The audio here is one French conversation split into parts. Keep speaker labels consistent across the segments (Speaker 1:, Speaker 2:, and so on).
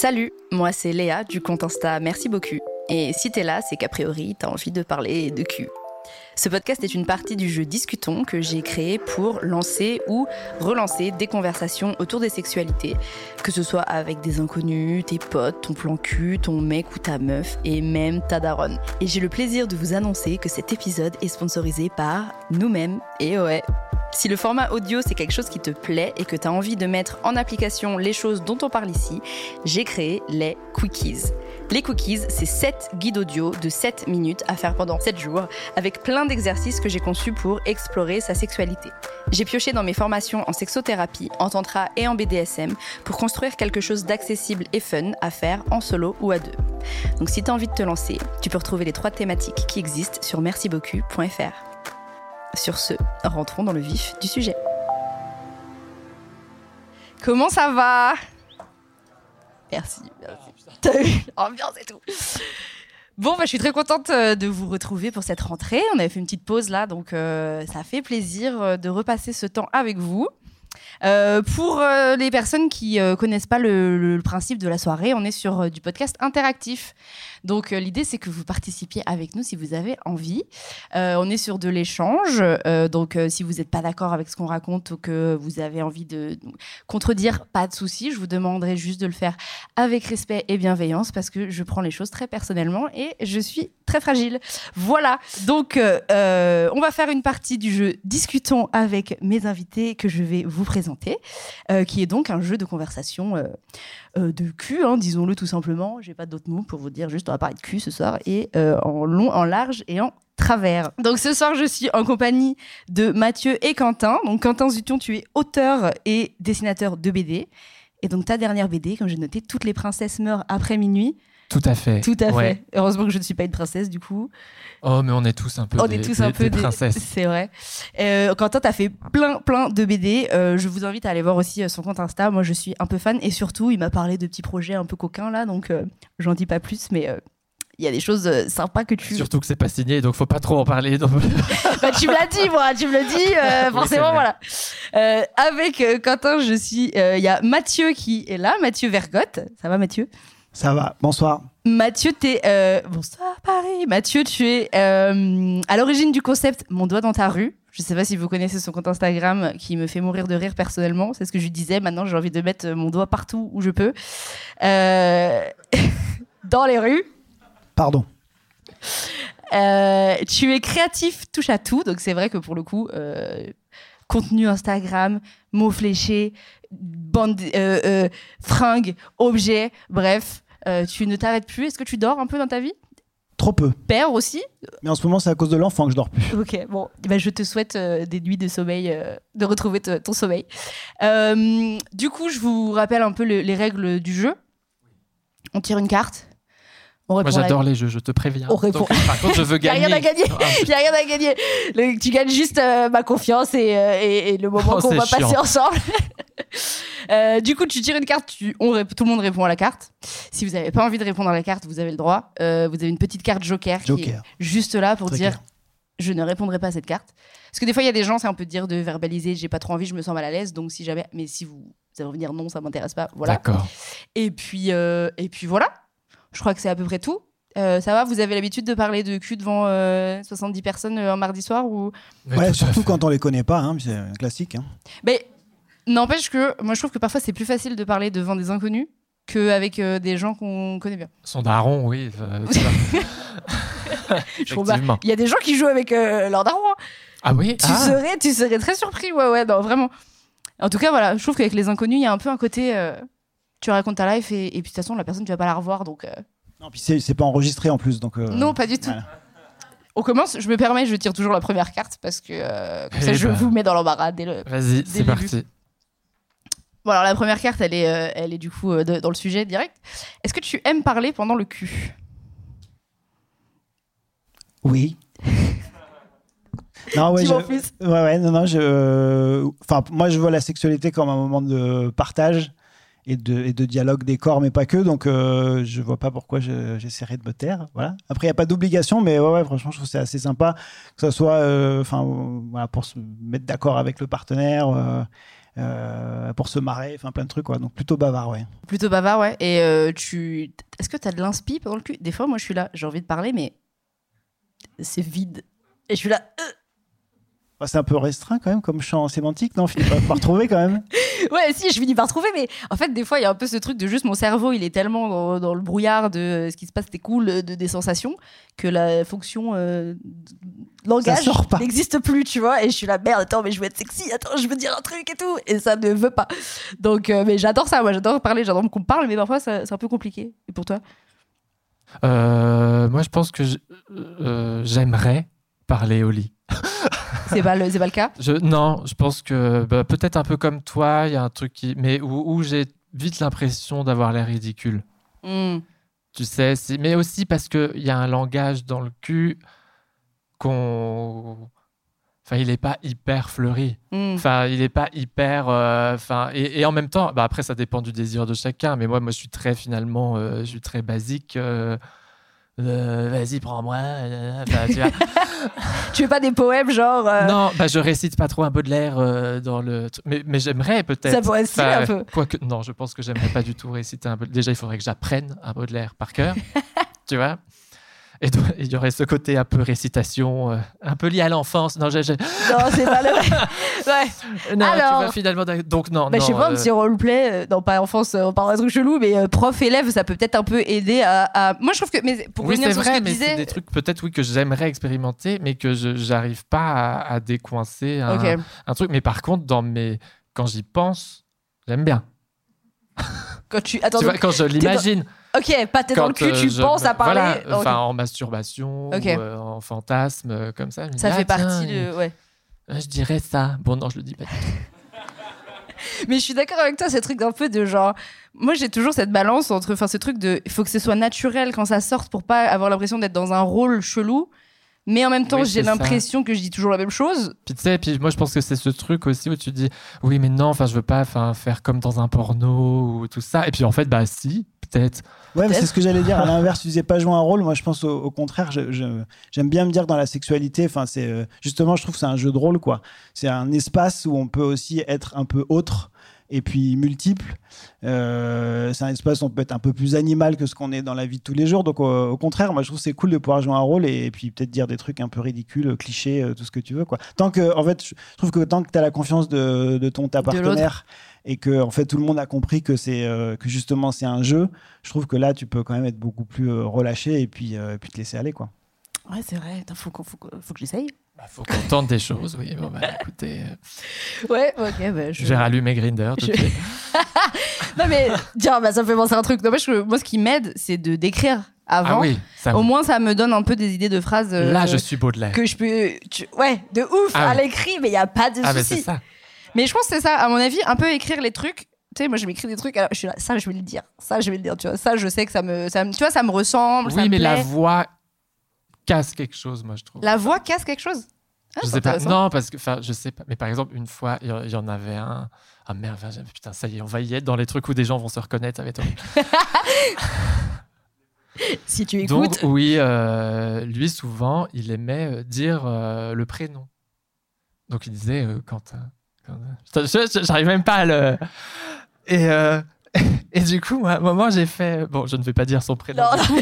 Speaker 1: Salut, moi c'est Léa du compte Insta Merci beaucoup. Et si t'es là, c'est qu'a priori t'as envie de parler de cul. Ce podcast est une partie du jeu Discutons que j'ai créé pour lancer ou relancer des conversations autour des sexualités, que ce soit avec des inconnus, tes potes, ton plan cul, ton mec ou ta meuf et même ta daronne. Et j'ai le plaisir de vous annoncer que cet épisode est sponsorisé par nous-mêmes et ouais. Si le format audio c'est quelque chose qui te plaît et que tu as envie de mettre en application les choses dont on parle ici, j'ai créé les Quickies. Les cookies, c'est 7 guides audio de 7 minutes à faire pendant 7 jours, avec plein d'exercices que j'ai conçus pour explorer sa sexualité. J'ai pioché dans mes formations en sexothérapie, en tantra et en BDSM pour construire quelque chose d'accessible et fun à faire en solo ou à deux. Donc si tu as envie de te lancer, tu peux retrouver les trois thématiques qui existent sur mercibeaucu.fr. Sur ce, rentrons dans le vif du sujet. Comment ça va? Merci, merci. T'as eu ambiance et tout. Bon, bah, je suis très contente euh, de vous retrouver pour cette rentrée. On avait fait une petite pause là, donc euh, ça fait plaisir euh, de repasser ce temps avec vous. Euh, pour euh, les personnes qui euh, connaissent pas le, le, principe de la soirée, on est sur du podcast interactif. Donc l'idée c'est que vous participiez avec nous si vous avez envie. on est sur de l'échange. donc si vous n'êtes pas d'accord avec ce qu'on raconte ou que vous avez envie de contredire, pas de souci. Je vous demanderai juste de le faire avec respect et bienveillance parce que je prends les choses très personnellement et je suis très fragile. Voilà. Donc on va faire une partie du jeu Discutons avec mes invités que je vais vous présenter, euh, qui est donc un jeu de conversation euh, euh, de cul, hein, disons-le tout simplement. J'ai pas d'autres mots pour vous dire, juste on va parler de cul ce soir, et en long, en large et en travers. Donc ce soir, je suis en compagnie de Mathieu et Quentin. Donc Quentin Zution, tu es auteur et dessinateur de BD. Et donc ta dernière BD, comme j'ai noté, Toutes les princesses meurent après minuit.
Speaker 2: Tout à fait.
Speaker 1: Tout à fait. Heureusement que je ne suis pas une princesse, du coup.
Speaker 2: Oh, mais on est tous un peu
Speaker 1: on
Speaker 2: des,
Speaker 1: est tous
Speaker 2: des,
Speaker 1: un peu
Speaker 2: des princesses.
Speaker 1: C'est vrai. Euh, Quentin, tu as fait plein, plein de BD. Euh, je vous invite à aller voir aussi euh, son compte Insta. Moi, je suis un peu fan. Et surtout, il m'a parlé de petits projets un peu coquins, là. Donc, euh, j'en dis pas plus, mais. euh, il y a des choses sympas que tu.
Speaker 2: Surtout que c'est pas signé, donc faut pas trop en parler. donc-
Speaker 1: bah, tu me l'as dit, moi, tu me le dis, euh, forcément, voilà. Euh, avec euh, Quentin, je suis. Il y a Mathieu qui est là, Mathieu Vergotte. Ça va, Mathieu?
Speaker 3: Ça va, bonsoir.
Speaker 1: Mathieu, t'es. Euh... Bonsoir, Paris. Mathieu, tu es euh, à l'origine du concept Mon doigt dans ta rue. Je sais pas si vous connaissez son compte Instagram qui me fait mourir de rire personnellement. C'est ce que je lui disais. Maintenant, j'ai envie de mettre mon doigt partout où je peux. Euh, dans les rues.
Speaker 3: Pardon.
Speaker 1: Euh, tu es créatif, touche à tout. Donc, c'est vrai que pour le coup, euh, contenu Instagram, mots fléchés, bande, euh, euh, fringues, objets, bref, euh, tu ne t'arrêtes plus. Est-ce que tu dors un peu dans ta vie?
Speaker 3: Trop peu.
Speaker 1: Père aussi?
Speaker 3: Mais en ce moment, c'est à cause de l'enfant que je dors plus.
Speaker 1: Ok, bon, eh ben, je te souhaite euh, des nuits de sommeil, euh, de retrouver ton sommeil. Euh, du coup, je vous rappelle un peu le- les règles du jeu. On tire une carte. On
Speaker 2: Moi,
Speaker 1: répond à-
Speaker 2: j'adore les jeux, je te préviens.
Speaker 1: On répond.
Speaker 2: Donc, par contre, je veux
Speaker 1: Il n'y a
Speaker 2: gagner.
Speaker 1: rien à gagner.
Speaker 2: Ah,
Speaker 1: Il n'y a rien à gagner. Le- tu gagnes juste euh, ma confiance et, euh, et- et le moment
Speaker 2: Oh,
Speaker 1: qu'on
Speaker 2: c'est
Speaker 1: va passer ensemble. Euh, du coup, tu tires une carte, tu- on tout le monde répond à la carte. Si vous n'avez pas envie de répondre à la carte, vous avez le droit. Euh, vous avez une petite carte joker, qui est
Speaker 3: Joker.
Speaker 1: juste là pour
Speaker 3: Très
Speaker 1: dire
Speaker 3: clair.
Speaker 1: je ne répondrai pas à cette carte. Parce que des fois, il y a des gens, c'est un peu dire de verbaliser j'ai pas trop envie, je me sens mal à l'aise. Donc, si jamais, mais si vous, vous allez revenir non, ça m'intéresse pas. Voilà.
Speaker 2: D'accord.
Speaker 1: Et puis, euh, et puis voilà. Je crois que c'est à peu près tout. Euh, ça va Vous avez l'habitude de parler de cul devant euh, 70 personnes euh, un mardi soir ou?
Speaker 3: Ouais, surtout quand on les connaît pas, hein, c'est un classique. hein.
Speaker 1: Mais n'empêche que moi, je trouve que parfois c'est plus facile de parler devant des inconnus qu'avec euh, des gens qu'on connaît bien.
Speaker 2: Son daron, oui. euh,
Speaker 1: bah,
Speaker 2: Effectivement.
Speaker 1: Il y a des gens qui jouent avec euh, leur daron. hein.
Speaker 2: Ah oui
Speaker 1: Tu,
Speaker 2: ah.
Speaker 1: serais, tu serais très surpris. Ouais, ouais, non, vraiment. En tout cas, voilà, je trouve qu'avec les inconnus, il y a un peu un côté. euh, tu racontes ta life et, et puis de toute façon, la personne, tu vas pas la revoir. Donc, euh,
Speaker 3: Non, puis c'est pas enregistré en plus, donc. euh,
Speaker 1: non, pas du tout.
Speaker 3: voilà.
Speaker 1: On commence, je me permets, je tire toujours la première carte parce que euh, comme ça,
Speaker 2: Eh
Speaker 1: je
Speaker 2: ben.
Speaker 1: vous mets dans l'embarras dès le,
Speaker 2: Vas-y, c'est parti.
Speaker 1: Bon, alors la première carte, elle est, euh, elle est du coup euh, de- dans le sujet direct. Est-ce que tu aimes parler pendant le cul?
Speaker 3: Oui. non, ouais,
Speaker 1: Dis-moi en
Speaker 3: je-
Speaker 1: plus.
Speaker 3: ouais, ouais, non, non, je. Enfin, moi, je vois la sexualité comme un moment de partage et de, et de dialogue des corps, mais pas que. Donc, euh, je vois pas pourquoi je- j'essaierais de me taire. Voilà. Après, il n'y a pas d'obligation, mais ouais, ouais, franchement, je trouve que c'est assez sympa que ça soit, euh, enfin, voilà, pour se mettre d'accord avec le partenaire. euh, euh, pour se marrer, enfin plein de trucs, quoi. Donc plutôt bavard, ouais.
Speaker 1: Plutôt bavard, ouais. Et euh, tu. Est-ce que t'as de l'inspi pendant le cul? Des fois, moi, je suis là, j'ai envie de parler, mais c'est vide. Et je suis là. euh.
Speaker 3: Bah, c'est un peu restreint quand même comme champ sémantique, non Finis par retrouver quand même.
Speaker 1: Ouais, si, je finis par trouver, mais en fait, des fois, il y a un peu ce truc de juste mon cerveau, il est tellement dans, dans le brouillard de euh, ce qui se passe, c'était cool, de, des sensations, que la fonction euh, langage n'existe plus, tu vois. Et je suis là, merde, attends, mais je veux être sexy, attends, je veux dire un truc et tout. Et ça ne veut pas. Donc, euh, mais j'adore ça, moi, j'adore parler, j'adore qu'on parle, mais parfois, c'est un peu compliqué. Et pour toi
Speaker 2: Euh, moi, je pense que euh, j'aimerais parler au lit.
Speaker 1: C'est pas, le- c'est pas le cas
Speaker 2: Je, non, je pense que bah, peut-être un peu comme toi, il y a un truc qui, mais où, où j'ai vite l'impression d'avoir l'air ridicule.
Speaker 1: Hmm.
Speaker 2: Tu sais, mais aussi parce qu'il y a un langage dans le cul qu'on. Enfin, il n'est pas hyper fleuri.
Speaker 1: Hmm.
Speaker 2: Enfin, il n'est pas hyper. euh, Enfin, et, et en même temps, bah après, ça dépend du désir de chacun. Mais moi, moi, je suis très finalement, euh, je suis très basique. euh, Vas-y, prends-moi. enfin, tu vois.
Speaker 1: Tu veux pas des poèmes genre.
Speaker 2: Non, bah, je récite pas trop un Baudelaire euh, dans le. Mais, mais j'aimerais peut-être.
Speaker 1: Ça pourrait être stylé un peu.
Speaker 2: Quoique, non, je pense que j'aimerais pas du tout réciter un Baudelaire. Déjà, il faudrait que j'apprenne un Baudelaire par cœur. tu vois Et il y aurait ce côté un peu récitation, euh, un peu lié à l'enfance. Non, j'ai-
Speaker 1: Non, c'est pas le. ouais.
Speaker 2: non tu
Speaker 1: Alors
Speaker 2: vois, finalement. d'ac- Donc, non.
Speaker 1: Bah, je sais
Speaker 2: non,
Speaker 1: pas,
Speaker 2: euh,
Speaker 1: petit roleplay, euh, non pas enfance, euh, on parle d'un truc chelou, mais euh, prof-élève, ça peut peut-être un peu aider à, à- Moi, je trouve que. Mais pour
Speaker 2: oui,
Speaker 1: revenir sur ce
Speaker 2: vrai,
Speaker 1: que
Speaker 2: mais
Speaker 1: tu
Speaker 2: c'est
Speaker 1: disais.
Speaker 2: des trucs peut-être oui que j'aimerais expérimenter, mais que je j'arrive pas à, à décoincer un, un truc. Mais par contre, dans mes quand j'y pense, j'aime bien.
Speaker 1: Quand tu. Attends,
Speaker 2: tu vois, quand je l'imagine.
Speaker 1: ok, pas t'es dans le cul,
Speaker 2: euh,
Speaker 1: tu
Speaker 2: je-
Speaker 1: penses à parler.
Speaker 2: Voilà, enfin en masturbation, ou, euh, en fantasme, euh, comme ça. dis,
Speaker 1: ça
Speaker 2: ah,
Speaker 1: fait
Speaker 2: tiens,
Speaker 1: partie de. Ouais.
Speaker 2: Je dirais ça. Bon, non, je le dis pas. du tout.
Speaker 1: Mais je suis d'accord avec toi, ce truc d'un peu de genre. Moi, j'ai toujours cette balance entre. Enfin, ce truc de. Il faut que ce soit naturel quand ça sorte pour pas avoir l'impression d'être dans un rôle chelou. Mais en même temps,
Speaker 2: Oui,
Speaker 1: j'ai l'impression que je dis toujours la même chose.
Speaker 2: Puis tu sais, puis moi je pense que c'est ce truc aussi où tu dis oui mais non, enfin je veux pas enfin faire comme dans un porno ou tout ça. Et puis en fait bah si, peut-être.
Speaker 3: Ouais, mais c'est ce que j'allais dire. À l'inverse, tu disais pas jouer un rôle. Moi, je pense au, au contraire. J'aime bien me dire que dans la sexualité, enfin, c'est euh, justement, je trouve que c'est un jeu de rôle, quoi. C'est un espace où on peut aussi être un peu autre et puis multiple. Euh, c'est un espace où on peut être un peu plus animal que ce qu'on est dans la vie de tous les jours. Donc, au, au contraire, moi, je trouve que c'est cool de pouvoir jouer un rôle et, puis peut-être dire des trucs un peu ridicules, clichés, euh, tout ce que tu veux, quoi. Tant que, en fait, je trouve que tant que tu as la confiance de, de ton ta partenaire et que en fait tout le monde a compris que c'est euh, que justement c'est un jeu je trouve que là tu peux quand même être beaucoup plus euh, relâché et puis euh, et puis te laisser aller quoi
Speaker 1: Ouais, c'est vrai. Faut, faut, que- faut que j'essaye.
Speaker 2: Bah, faut qu'on tente des choses. Oui, bon bah écoutez, euh,
Speaker 1: Ouais, ok, bah, je.
Speaker 2: j'ai rallumé Grinder tout de
Speaker 1: Je-
Speaker 2: suite.
Speaker 1: Non, mais. Tiens, bah, ça me fait penser à un truc. Non, moi, je- moi, ce qui m'aide, c'est de d'écrire avant.
Speaker 2: Ah oui, ça.
Speaker 1: Au moins, ça me donne un peu des idées de phrases. euh,
Speaker 2: Là je suis Baudelaire.
Speaker 1: Que je peux. tu- Ouais, de ouf,
Speaker 2: Ah
Speaker 1: à
Speaker 2: oui.
Speaker 1: l'écrit, mais il n'y a pas de
Speaker 2: Ah mais
Speaker 1: souci.
Speaker 2: ça.
Speaker 1: Mais je pense que c'est ça, à mon avis, un peu écrire les trucs. Tu sais, moi, je m'écris des trucs, alors je suis là, ça, je vais le dire. Ça, je vais le dire, tu vois. Ça, je sais que ça me. Ça me tu vois, ça me ressemble. ça
Speaker 2: Oui
Speaker 1: me
Speaker 2: mais la voix casse quelque chose moi je trouve.
Speaker 1: La voix casse quelque chose? Ah,
Speaker 2: je sais pas. Non, parce que, enfin, je sais pas. Mais par exemple, une fois, il y, en avait un. Ah merde, putain, ça y est, on va y être dans les trucs où des gens vont se reconnaître. Ça va être.
Speaker 1: Si tu écoutes.
Speaker 2: Donc, oui, euh, lui, souvent, il aimait euh, dire euh, le prénom. Donc, il disait euh, Quentin. J'arrive même pas à le. Et, et du coup, moi, à un moment, j'ai fait. Bon, je ne vais pas dire son prénom.
Speaker 1: Non,
Speaker 2: coup,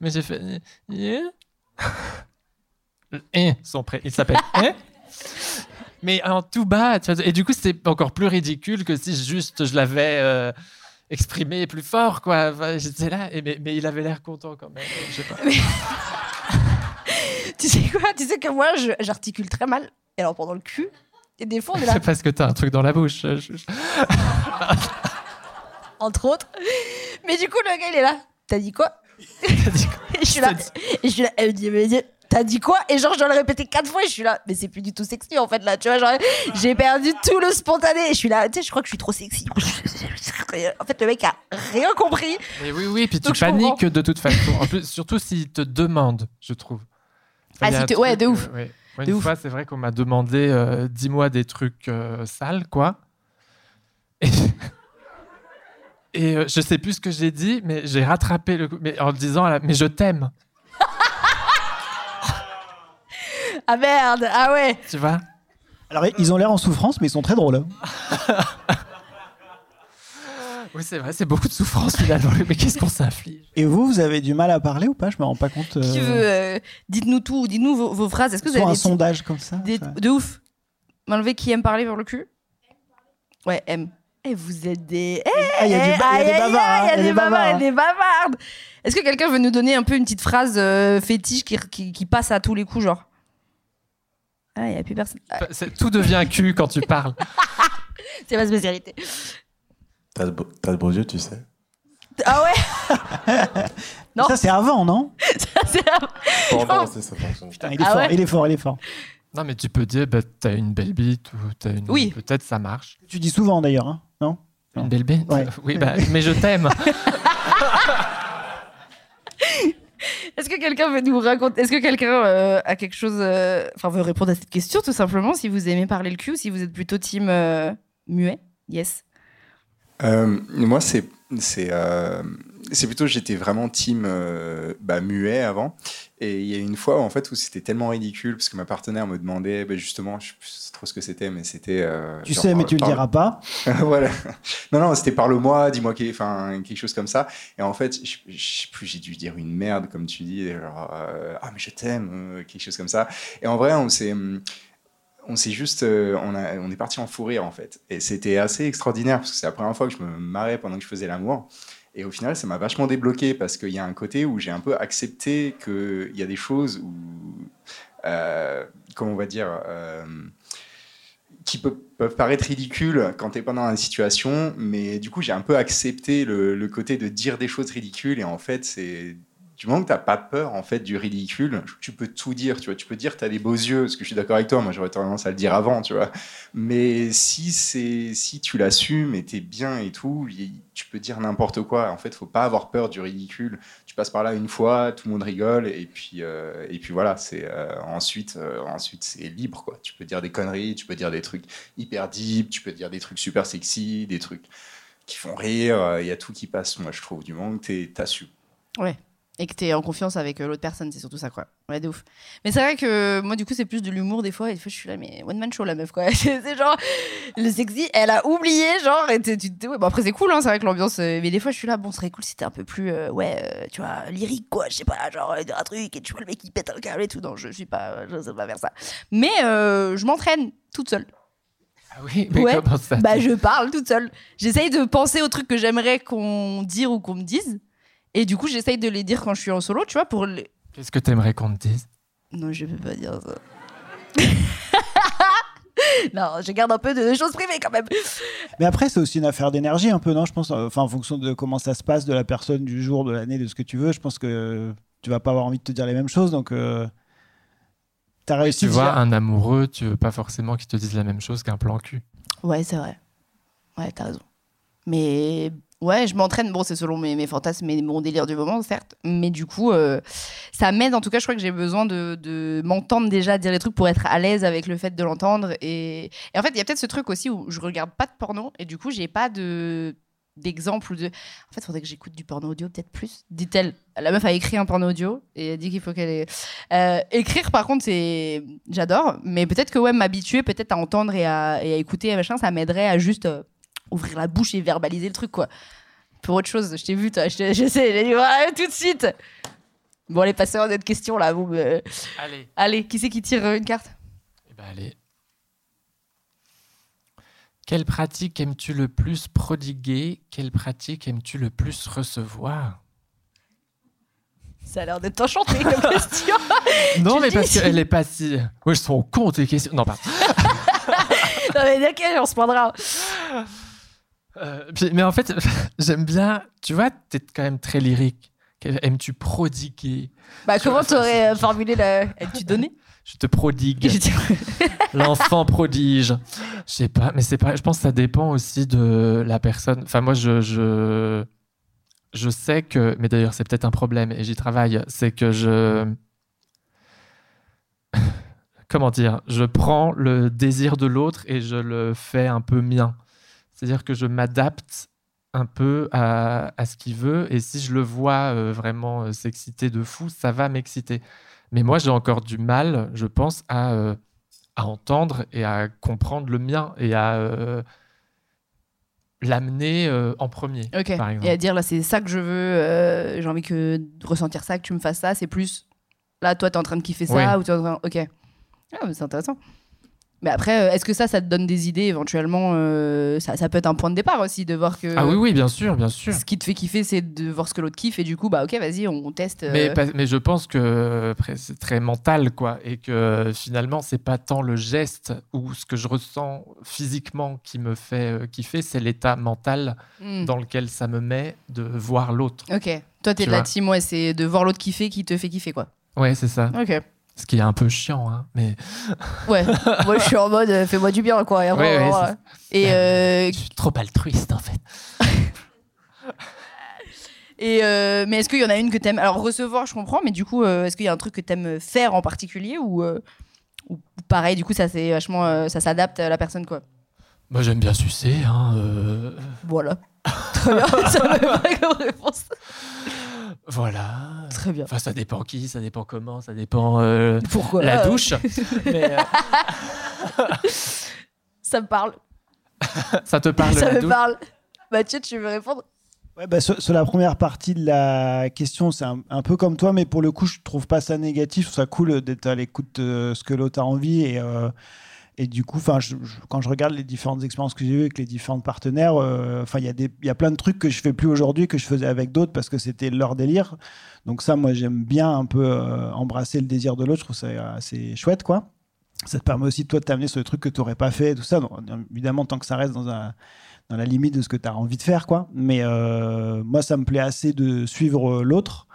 Speaker 2: mais j'ai fait. Yeah. Hein, son prénom. Il s'appelle. Hein mais en tout bas. tu vois, Et du coup, c'était encore plus ridicule que si juste je l'avais. euh, exprimé plus fort quoi Enfin, j'étais là et mais, mais il avait l'air content quand même je sais pas
Speaker 1: Tu sais quoi? Tu sais que moi, je- j'articule très mal. Et alors, pendant le cul, et des fois, on est là,
Speaker 2: C'est parce que t'as un truc dans la bouche.
Speaker 1: Entre autres. Mais du coup, le gars, il est là. T'as dit quoi? Et je suis là. Et je suis là. Elle me dit, mais dis- t'as dit quoi? Et genre, je dois le répéter quatre fois. Et je suis là. Mais c'est plus du tout sexy, en fait, là. Tu vois, genre, j'ai perdu tout le spontané. Et je suis là. Tu sais, je crois que je suis trop sexy. En fait, le mec a rien compris.
Speaker 2: Mais oui, oui, puis tu paniques de toute façon. En plus, surtout s'il te demande, je trouve.
Speaker 1: Ah, si te- ouais, de ouf.
Speaker 2: euh, ouais. Moi,
Speaker 1: De
Speaker 2: une
Speaker 1: ouf.
Speaker 2: fois, c'est vrai qu'on m'a demandé euh, dis-moi des trucs euh, sales, quoi. Et, et, euh, je sais plus ce que j'ai dit, mais j'ai rattrapé le coup. Mais en disant, à la- mais je t'aime,
Speaker 1: Ah merde. Ah ouais.
Speaker 2: tu vois?
Speaker 3: alors ils ont l'air en souffrance mais ils sont très drôles hein.
Speaker 2: Oui, c'est vrai, c'est beaucoup de souffrance finalement. Mais qu'est-ce qu'on s'inflige?
Speaker 3: Et vous, vous avez du mal à parler ou pas? Je me rends pas compte.
Speaker 1: Qui
Speaker 3: euh,
Speaker 1: veut euh, Dites-nous tout, dites-nous vos, vos phrases. Est-ce que vous
Speaker 3: soit
Speaker 1: avez
Speaker 3: un
Speaker 1: des
Speaker 3: sondage comme ça
Speaker 1: des-
Speaker 3: ça-
Speaker 1: de ouf M'enlever qui aime parler vers le cul? Ouais, aime. Et vous êtes des. Eh,
Speaker 3: Ah, il y a, du
Speaker 1: eh,
Speaker 3: il y a des bavards.
Speaker 1: Il y a des bavards, des bavardes. Est-ce que quelqu'un veut nous donner un peu une petite phrase euh, fétiche qui, qui, qui passe à tous les coups, genre? Ah, il n'y a plus personne. Ah,
Speaker 2: C'est- Tout devient cul quand tu parles.
Speaker 1: c'est ma spécialité.
Speaker 4: T'as de, beaux- t'as de beaux yeux, tu sais.
Speaker 1: Ah ouais? Non.
Speaker 3: Ça, c'est avant, non?
Speaker 1: C'est
Speaker 4: c'est ça fonctionne.
Speaker 3: Putain, il est
Speaker 1: Ah
Speaker 3: fort,
Speaker 1: ouais?
Speaker 3: il est fort, il est fort.
Speaker 2: Non, mais tu peux dire, bah, t'as une belle bite ou t'as une.
Speaker 1: Oui.
Speaker 2: Peut-être ça marche.
Speaker 3: Tu dis souvent d'ailleurs, hein.
Speaker 2: Une belle
Speaker 3: Ouais.
Speaker 2: Oui, bah, mais je t'aime.
Speaker 1: Est-ce que quelqu'un veut nous raconter Est-ce que quelqu'un euh, a quelque chose. euh, Enfin, veut répondre à cette question, tout simplement, si vous aimez parler le cul ou si vous êtes plutôt team euh, muet? Yes.
Speaker 5: Euh, moi, c'est c'est euh, c'est plutôt j'étais vraiment team euh, bah, muet avant. Et il y a une fois en fait où c'était tellement ridicule parce que ma partenaire me demandait bah, justement, je sais plus trop ce que c'était, mais c'était. euh,
Speaker 3: Tu
Speaker 5: genre,
Speaker 3: sais, mais tu le diras pas.
Speaker 5: voilà. Non, non, c'était parle-moi, dis-moi quelque, enfin, quelque chose comme ça. Et en fait, je, je sais plus, j'ai dû dire une merde, comme tu dis, genre, euh, ah, mais je t'aime, quelque chose comme ça. Et en vrai, on s'est. On s'est juste, euh, on, a, on est parti en fou rire en fait. Et c'était assez extraordinaire parce que c'est la première fois que je me marrais pendant que je faisais l'amour. Et au final, ça m'a vachement débloqué parce qu'il y a un côté où j'ai un peu accepté qu'il y a des choses où, euh, comment on va dire, euh, qui peuvent paraître ridicules quand tu es pendant une situation, mais du coup, j'ai un peu accepté le, le côté de dire des choses ridicules et en fait, c'est du moment que tu pas peur en fait du ridicule, tu peux tout dire, tu vois, tu peux dire tu as des beaux yeux, parce que je suis d'accord avec toi, moi j'aurais tendance à le dire avant, tu vois. Mais si c'est si tu l'assumes et tu es bien et tout, tu peux dire n'importe quoi. En fait, faut pas avoir peur du ridicule. Tu passes par là une fois, tout le monde rigole et puis euh, et puis voilà, c'est euh, ensuite euh, ensuite c'est libre quoi. Tu peux dire des conneries, tu peux dire des trucs hyper deep, tu peux dire des trucs super sexy, des trucs qui font rire, il y a tout qui passe moi je trouve du moment que t'es- t'assumes.
Speaker 1: Et que t'es en confiance avec euh, l'autre personne, c'est surtout ça, quoi. Ouais, de ouf. Mais c'est vrai que moi, du coup, c'est plus de l'humour des fois. Et des fois, je suis là, mais one man show, la meuf, quoi. c'est genre, le sexy, elle a oublié, genre. Et t'es- tu te- ouais, bon, après, c'est cool, hein, c'est vrai que l'ambiance. euh, mais des fois, je suis là, bon, ce serait cool si c'était un peu plus, euh, ouais, euh, tu vois, lyrique, quoi. Je sais pas, genre, euh, un truc et tu vois le mec qui pète un câble et tout. Non, je suis pas, je sais pas faire ça. Mais je m'entraîne toute seule.
Speaker 2: Ah oui, mais
Speaker 1: Ouais.
Speaker 2: comment ça
Speaker 1: Bah, je parle toute seule. J'essaye de penser aux trucs que j'aimerais qu'on dise ou qu'on me dise. Et du coup, j'essaye de les dire quand je suis en solo, tu vois, pour les...
Speaker 2: Qu'est-ce que t'aimerais qu'on te dise?
Speaker 1: Non, je peux pas dire ça. non, je garde un peu de choses privées quand même.
Speaker 3: Mais après, c'est aussi une affaire d'énergie un peu, non? Je pense, euh, enfin, en fonction de comment ça se passe, de la personne, du jour, de l'année, de ce que tu veux, je pense que tu vas pas avoir envie de te dire les mêmes choses. Donc, euh, t'as réussi.
Speaker 2: Tu vois, un amoureux, tu veux pas forcément qu'il te dise la même chose qu'un plan cul.
Speaker 1: Ouais, c'est vrai. Ouais, t'as raison. Mais ouais, je m'entraîne. Bon, c'est selon mes, mes fantasmes et mon délire du moment, certes. Mais du coup, euh, ça m'aide. En tout cas, je crois que j'ai besoin de, de m'entendre déjà dire les trucs pour être à l'aise avec le fait de l'entendre. Et, et en fait, il y a peut-être ce truc aussi où je regarde pas de porno et du coup, j'ai pas de en fait il faudrait que j'écoute du porno audio peut-être plus dit-elle la meuf a écrit un porno audio et elle dit qu'il faut qu'elle ait... Euh, écrire par contre c'est j'adore mais peut-être que ouais m'habituer peut-être à entendre et à, écouter machin ça m'aiderait à juste euh, ouvrir la bouche et verbaliser le truc quoi pour autre chose je t'ai vu toi je, je sais j'ai dit ouais, tout de suite bon allez passez à notre question là vous me-
Speaker 2: Allez.
Speaker 1: allez qui c'est qui tire euh, une carte?
Speaker 2: Eh ben, allez. Quelle pratique aimes-tu le plus prodiguer? Quelle pratique aimes-tu le plus recevoir?
Speaker 1: Ça a l'air d'être enchanté comme question
Speaker 2: Non, mais parce qu'elle est pas si. Oui, je sont con tes questions. Non, pas.
Speaker 1: non mais ok on se prendra
Speaker 2: Euh, puis- mais en fait, j'aime bien. Tu vois, t'es quand même très lyrique. Aimes-tu prodiguer?
Speaker 1: Bah comment t'aurais euh, formulé la tu donné
Speaker 2: Je te prodigue. L'enfant prodige. Je sais pas, mais c'est pas. Je pense que ça dépend aussi de la personne. Enfin, moi, je, je, je sais que. Mais d'ailleurs, c'est peut-être un problème et j'y travaille. C'est que je. Comment dire Je prends le désir de l'autre et je le fais un peu mien. C'est-à-dire que je m'adapte un peu à, à ce qu'il veut et si je le vois euh, vraiment euh, s'exciter de fou, ça va m'exciter. Mais moi, j'ai encore du mal, je pense, à, euh, à entendre et à comprendre le mien et à, l'amener en premier,
Speaker 1: Ok.
Speaker 2: par exemple.
Speaker 1: Et à dire là, c'est ça que je veux, j'ai envie que de ressentir ça, que tu me fasses ça. C'est plus là, toi, t'es en train de kiffer ça ou t'es en train. Ok. Ah, c'est intéressant. Mais après, euh, est-ce que ça, ça te donne des idées éventuellement euh, ça, ça peut être un point de départ aussi de voir que
Speaker 2: Ah oui, oui, bien sûr, bien sûr.
Speaker 1: ce qui te fait kiffer, c'est de voir ce que l'autre kiffe et du coup, bah ok, vas-y, on, teste. euh,
Speaker 2: Mais, mais je pense que c'est très mental, quoi, et que finalement, c'est pas tant le geste ou ce que je ressens physiquement qui me fait euh, kiffer, c'est l'état mental
Speaker 1: hmm.
Speaker 2: dans lequel ça me met de voir l'autre.
Speaker 1: Ok. Toi, t'es de la team, ouais, c'est de voir l'autre kiffer qui te fait kiffer, quoi.
Speaker 2: Ouais, c'est ça.
Speaker 1: Ok.
Speaker 2: Ce qui est un peu chiant, hein, mais
Speaker 1: Ouais. Moi, je suis en mode, euh, fais-moi du bien, quoi. Et, après,
Speaker 2: Ouais, ouais,
Speaker 1: voilà.
Speaker 2: c'est
Speaker 1: Et, euh,
Speaker 2: je suis trop altruiste, en fait.
Speaker 1: Et euh, mais est-ce qu'il y en a une que t'aimes? Alors recevoir, je comprends, mais du coup, est-ce qu'il y a un truc que t'aimes faire en particulier ou, ou pareil, du coup, ça c'est vachement, ça s'adapte à la personne, quoi?
Speaker 2: Moi, j'aime bien sucer. Hein, euh,
Speaker 1: Voilà. Très bien. ça me comme réponse.
Speaker 2: Voilà.
Speaker 1: Très bien.
Speaker 2: Enfin, ça dépend qui, ça dépend comment, ça dépend euh,
Speaker 1: Pourquoi
Speaker 2: la
Speaker 1: Euh,
Speaker 2: douche. Mais, euh,
Speaker 1: Ça me parle.
Speaker 2: ça te parle
Speaker 1: ça
Speaker 2: la
Speaker 1: me
Speaker 2: douche
Speaker 1: parle. Mathieu, tu veux répondre?
Speaker 3: Ouais, bah, sur, sur la première partie de la question, c'est un, un peu comme toi, mais pour le coup, je trouve pas ça négatif. Je trouve ça cool d'être à l'écoute de ce que l'autre a envie. Et, euh, et du coup, quand je regarde les différentes expériences que j'ai eues avec les différents partenaires, euh, il y, a plein de trucs que je fais plus aujourd'hui que je faisais avec d'autres parce que c'était leur délire. Donc, ça, moi, j'aime bien un peu euh, embrasser le désir de l'autre. Je trouve ça assez chouette, quoi. Ça te permet aussi, toi, de t'amener sur des trucs que tu n'aurais pas fait tout ça. Évidemment, tant que ça reste dans la limite de ce que tu as envie de faire. quoi. Mais euh, moi, ça me plaît assez de suivre l'autre.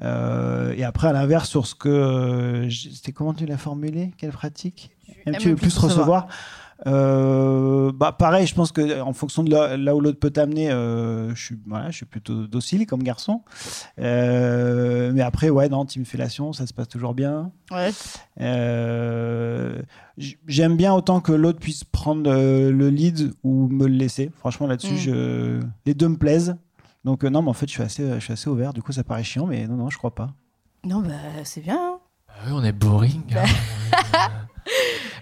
Speaker 3: Et après, à l'inverse, sur ce que. C'était comment tu l'as formulé? Quelle pratique? Aimes-tu le plus recevoir Euh, bah pareil, je pense que en fonction de là, là où l'autre peut t'amener, euh, je suis voilà, je suis plutôt docile comme garçon. Euh, mais après, ouais, non, team fellation, ça se passe toujours bien.
Speaker 1: Ouais.
Speaker 3: Euh, J'aime bien autant que l'autre puisse prendre le lead ou me le laisser. Franchement, là-dessus,
Speaker 1: Mm.
Speaker 3: je... les deux me plaisent. Donc, euh, non, mais en fait, je suis, assez, je suis assez ouvert. Du coup, ça paraît chiant, mais non, non, je crois pas.
Speaker 1: Non, bah c'est bien. hein.
Speaker 2: Ah oui, on est boring. hein.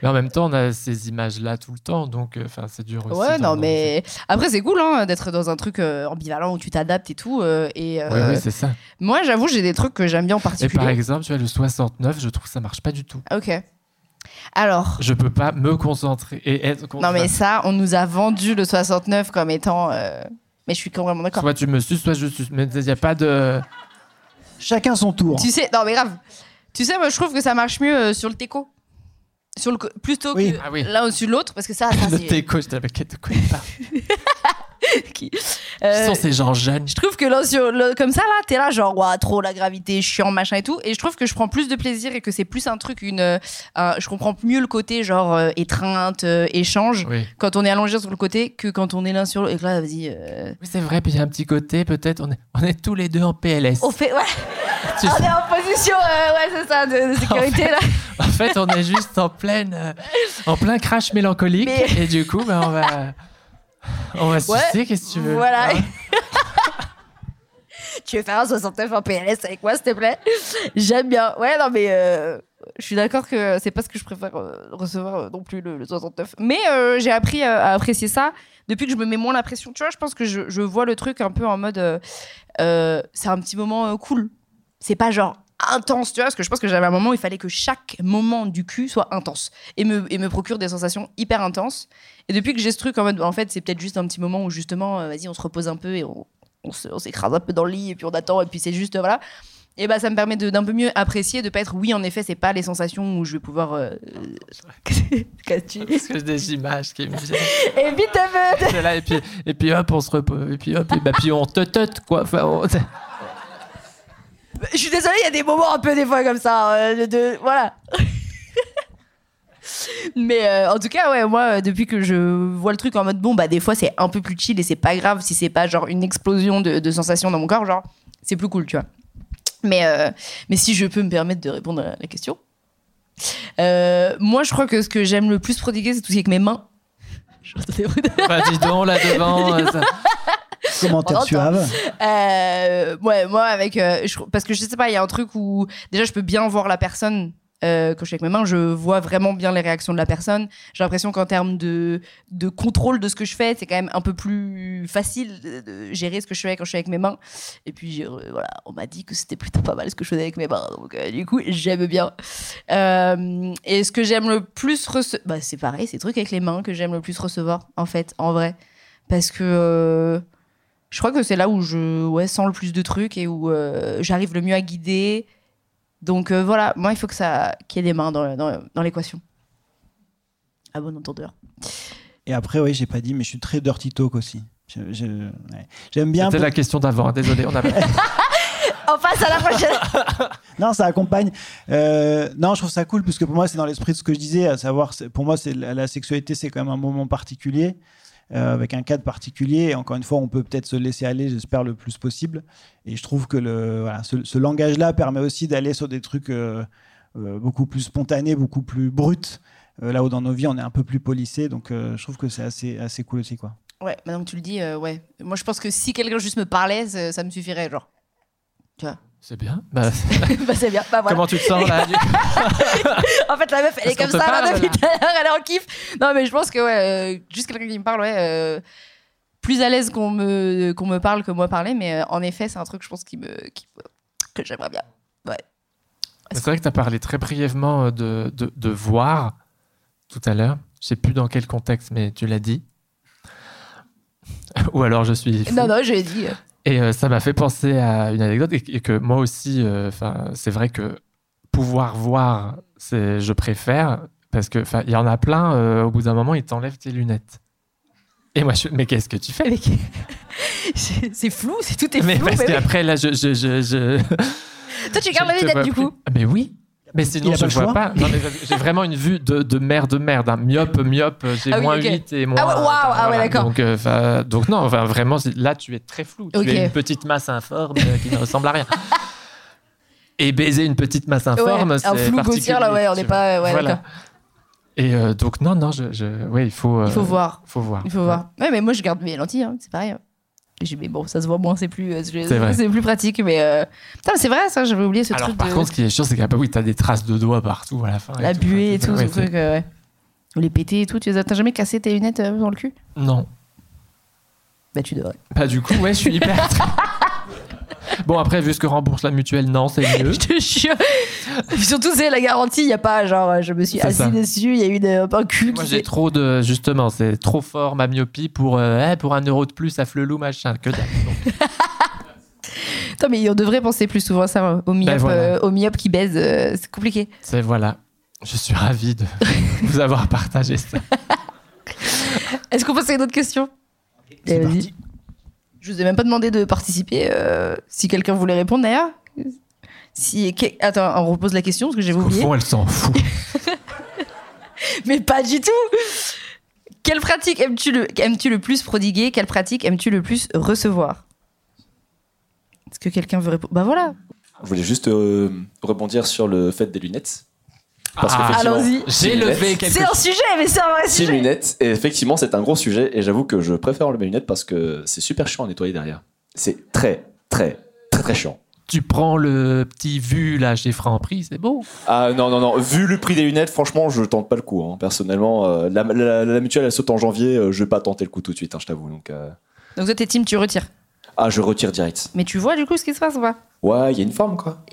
Speaker 2: mais en même temps, on a ces images-là tout le temps, donc euh, enfin, c'est dur aussi.
Speaker 1: Ouais, non, mais après c'est cool hein, d'être dans un truc euh, ambivalent où tu t'adaptes et tout. euh, et euh.
Speaker 2: Oui, oui, c'est ça.
Speaker 1: moi, j'avoue, j'ai des trucs que j'aime bien en
Speaker 2: Et
Speaker 1: particulier.
Speaker 2: par exemple, tu vois, le 69, je trouve que ça marche pas du tout.
Speaker 1: Ok. Alors.
Speaker 2: Je peux pas me concentrer et être
Speaker 1: Non, mais
Speaker 2: concentré.
Speaker 1: ça, on nous a vendu le 69 comme étant. euh, Mais je suis complètement d'accord.
Speaker 2: Soit tu me suces, soit je suce. Mais il n'y a pas de.
Speaker 3: Chacun son tour.
Speaker 1: Tu sais, non, mais grave. Tu sais, moi, je trouve que ça marche mieux euh, sur le teco. Sur le plutôt
Speaker 3: Oui.
Speaker 1: que
Speaker 2: Ah oui.
Speaker 1: l'un au-dessus de l'autre, parce que ça, ça
Speaker 2: Le
Speaker 1: c'est.
Speaker 2: déco, je t'avais de quoi il parle.
Speaker 1: qui-
Speaker 2: Qui
Speaker 1: Euh,
Speaker 2: sont ces gens jeunes
Speaker 1: je trouve que l'un sur le- comme ça, là, t'es là, genre, ouah, trop la gravité, chiant, machin et tout. Et je trouve que je prends plus de plaisir et que c'est plus un truc, une. euh, un- je comprends mieux le côté, genre, euh, étreinte, euh, échange,
Speaker 2: Oui.
Speaker 1: quand on est allongé sur le côté que quand on est l'un sur l'autre. Et que là, vas-y. euh,
Speaker 2: Oui, c'est vrai, puis il y a un petit côté, peut-être, on est, on est tous les deux en PLS.
Speaker 1: On fait. Ouais,
Speaker 2: Tu
Speaker 1: on
Speaker 2: sais,
Speaker 1: est en position, euh, ouais, c'est ça, de, de sécurité, là.
Speaker 2: En fait, on est juste en pleine, euh, en plein crash mélancolique,
Speaker 1: Mais-
Speaker 2: et du coup, ben, on va, on va sucer, qu'est-ce que tu veux
Speaker 1: Voilà.
Speaker 2: hein
Speaker 1: tu veux faire un 69 en PLS avec moi, s'il te plaît? J'aime bien. Ouais, non, mais euh, je suis d'accord que c'est pas ce que je préfère euh, recevoir non plus, le, le 69. Mais j'ai appris à apprécier ça depuis que je me mets moins la pression. Tu vois, je pense que je, je vois le truc un peu en mode. c'est un petit moment cool. C'est pas genre intense, tu vois, parce que je pense que j'avais un moment où il fallait que chaque moment du cul soit intense et me, et me procure des sensations hyper intenses. Et depuis que j'ai ce truc en mode, en fait, c'est peut-être juste un petit moment où justement, euh, vas-y, on se repose un peu et on, on se- on s'écrase un peu dans le lit et puis on attend et puis c'est juste, euh, voilà. Et bah, ça me permet de- d'un peu mieux apprécier, de pas être, oui, en effet, c'est pas les sensations où je vais pouvoir. euh, Qu'as-tu
Speaker 2: Parce que j'ai des images qui me viennent.
Speaker 1: Et vite,
Speaker 2: et puis, et puis hop, on se repose, et puis hop, et bah, puis on te tute, quoi. Enfin, on-
Speaker 1: Je suis désolée, il y a des moments un peu des fois comme ça. euh, de, de- voilà. Mais euh, en tout cas, ouais, moi, euh, depuis que je vois le truc en mode bon, bah des fois c'est un peu plus chill et c'est pas grave si c'est pas genre une explosion de, de sensations dans mon corps, genre c'est plus cool, tu vois. Mais, euh, mais si je peux me permettre de répondre à la question, euh, moi je crois que ce que j'aime le plus prodiguer, c'est tout ce qui est avec mes mains. J'entends des bruits de-
Speaker 2: bah, dis donc, là devant. euh, ça-
Speaker 3: Commentaire suave.
Speaker 1: Euh, ouais, moi avec euh, je- parce que je sais pas, il y a un truc où déjà je peux bien voir la personne Euh, quand je suis avec mes mains, je vois vraiment bien les réactions de la personne. J'ai l'impression qu'en termes de, de contrôle de ce que je fais, c'est quand même un peu plus facile de, gérer ce que je fais quand je suis avec mes mains. Et puis, euh, voilà, on m'a dit que c'était plutôt pas mal ce que je faisais avec mes mains. Donc, euh, du coup, j'aime bien. Euh, et ce que j'aime le plus recevoir, bah, c'est pareil, c'est le truc avec les mains que j'aime le plus recevoir, en fait, en vrai. Parce que je crois que c'est là où je ouais, sens le plus de trucs et où euh, j'arrive le mieux à guider. Donc euh, voilà, moi, il faut que ça qu'il y ait des mains dans, dans, dans l'équation. À bon entendeur.
Speaker 3: Et après, oui, j'ai pas dit, mais je suis très dirty talk aussi. Je- je- ouais. J'aime bien.
Speaker 2: C'était la question d'avant. hein, Désolé, on a.
Speaker 1: On passe à la prochaine
Speaker 3: Non, ça accompagne. Euh, non, je trouve ça cool parce que pour moi, c'est dans l'esprit de ce que je disais, à savoir, pour moi, c'est la, la sexualité, c'est quand même un moment particulier, euh, avec un cadre particulier. Et encore une fois, on peut peut-être se laisser aller, j'espère, le plus possible. Et je trouve que le, voilà, ce, langage-là permet aussi d'aller sur des trucs euh, euh, beaucoup plus spontanés, beaucoup plus bruts. là où dans nos vies, on est un peu plus polissé. Donc, je trouve que c'est assez, assez cool aussi, quoi.
Speaker 1: Ouais, maintenant que tu le dis, ouais. Moi, je pense que si quelqu'un juste me parlait, ça, ça me suffirait, genre. Tu vois?
Speaker 2: C'est bien. Bah,
Speaker 1: Bah, c'est bien. Bah, voilà.
Speaker 2: Comment tu te sens là
Speaker 1: En fait, la meuf, elle est comme ça
Speaker 2: parle,
Speaker 1: depuis tout à l'heure, elle est en kiff. Non, mais je pense que, ouais, euh, juste quelqu'un qui me parle, ouais. euh, plus à l'aise qu'on me, qu'on me parle que moi parler, mais euh, en effet, c'est un truc, je pense, qui me, qui- que j'aimerais bien.
Speaker 2: C'est vrai que tu as parlé très brièvement de, de, de voir tout à l'heure. Je sais plus dans quel contexte, mais tu l'as dit. Ou alors je suis. fou.
Speaker 1: Non, non, je l'ai dit.
Speaker 2: Et euh, ça m'a fait penser à une anecdote et, et que moi aussi, euh, c'est vrai que pouvoir voir, c'est je préfère parce que il y en a plein. euh, au bout d'un moment, ils t'enlèvent tes lunettes. Et moi, je mais qu'est-ce que tu fais?
Speaker 1: Avec- c'est c'est flou, c'est tout est
Speaker 2: Mais
Speaker 1: flou.
Speaker 2: parce
Speaker 1: mais oui.
Speaker 2: qu'après là, je, je, je, je-
Speaker 1: Toi, tu gardes
Speaker 2: je
Speaker 1: les
Speaker 2: te
Speaker 1: lunettes
Speaker 2: vois
Speaker 1: du coup?
Speaker 2: Ah, Mais oui. Mais sinon,
Speaker 3: Il a
Speaker 2: je
Speaker 3: le
Speaker 2: vois
Speaker 3: choix
Speaker 2: pas. Non, mais j'ai vraiment une vue de, de merde de merde. hein. Myope, myope, j'ai
Speaker 1: Ah oui,
Speaker 2: moins
Speaker 1: ok.
Speaker 2: 8 et moins.
Speaker 1: Ah ouais, waouh,
Speaker 2: enfin,
Speaker 1: ah ouais,
Speaker 2: voilà.
Speaker 1: d'accord.
Speaker 2: Donc, euh, donc non, enfin, vraiment, là, tu es très flou. Tu
Speaker 1: Ok.
Speaker 2: es une petite masse informe euh, qui ne ressemble à rien. Et baiser une petite masse informe,
Speaker 1: Ouais,
Speaker 2: c'est
Speaker 1: un flou gaussière, là, ouais, on
Speaker 2: tu
Speaker 1: n'est pas. Ouais,
Speaker 2: Voilà.
Speaker 1: d'accord.
Speaker 2: Et euh, donc, non, non, je, je- ouais, il faut. euh,
Speaker 1: Il faut voir.
Speaker 2: Faut voir.
Speaker 1: Il faut voir. Ouais, mais moi, je garde mes lentilles, hein, c'est pareil. J'ai- Mais bon, ça se voit moins, c'est plus, euh,
Speaker 2: C'est
Speaker 1: plus pratique. Mais euh, c'est vrai, ça, j'avais oublié ce
Speaker 2: Alors,
Speaker 1: truc
Speaker 2: par
Speaker 1: de
Speaker 2: contre, ce qui est chiant, c'est bah, oui, t'as des traces de doigts partout à la fin.
Speaker 1: la buée et tout, ce truc. euh, ouais. Ou les péter et tout. Tu T'as jamais cassé tes lunettes euh, dans le cul?
Speaker 2: Non.
Speaker 1: Bah, tu devrais.
Speaker 2: Bah, du coup, ouais, je suis hyper. bon, après, vu ce que rembourse la mutuelle, non, c'est mieux.
Speaker 1: Je te jure. Surtout, c'est la garantie, il n'y a pas genre, euh, je me suis assis
Speaker 2: ça.
Speaker 1: dessus, il y a eu de- un cul
Speaker 2: Moi, j'ai trop de. Justement, c'est trop fort ma myopie pour, euh, eh, pour un euro de plus à flelou, machin. Que dalle.
Speaker 1: Attends, mais on devrait penser plus souvent à ça, euh, au myop,
Speaker 2: Ben voilà.
Speaker 1: euh, au myop qui baise, euh, c'est compliqué.
Speaker 2: c'est voilà. Je suis ravi de vous avoir partagé ça.
Speaker 1: Est-ce qu'on passe à une autre question?
Speaker 3: C'est
Speaker 1: Eh, vas-y.
Speaker 3: parti.
Speaker 1: Je vous ai même pas demandé de participer. euh, si quelqu'un voulait répondre d'ailleurs. Si, que- Attends, on repose la question parce que
Speaker 2: Au
Speaker 1: oublié.
Speaker 2: fond, elle s'en fout.
Speaker 1: Mais pas du tout Quelle pratique aimes-tu le, aimes-tu le plus prodiguer? Quelle pratique aimes-tu le plus recevoir? Est-ce que quelqu'un veut répondre? Bah voilà
Speaker 6: Je voulais juste euh, rebondir sur le fait des lunettes. Parce
Speaker 2: Ah,
Speaker 1: allons-y.
Speaker 2: J'ai
Speaker 6: lunettes,
Speaker 2: levé quelque
Speaker 1: C'est un sujet, mais c'est un vrai sujet
Speaker 6: lunettes, et effectivement, c'est un gros sujet, et j'avoue que je préfère enlever mes lunettes parce que c'est super chiant à nettoyer derrière. C'est très, très, très, très chiant.
Speaker 2: Tu prends le petit vu là chez Franprix, c'est beau.
Speaker 6: Ah non, non, non, vu le prix des lunettes, franchement, je tente pas le coup. hein. Personnellement, euh, la, la- la mutuelle, elle saute en janvier, euh, je vais pas tenter le coup tout de suite, hein, je t'avoue. Donc, euh,
Speaker 1: Donc toi, t'es team, tu retires.
Speaker 6: Ah, je retire direct.
Speaker 1: Mais tu vois du coup ce qui se passe ou pas?
Speaker 6: Ouais, il y a une forme, quoi.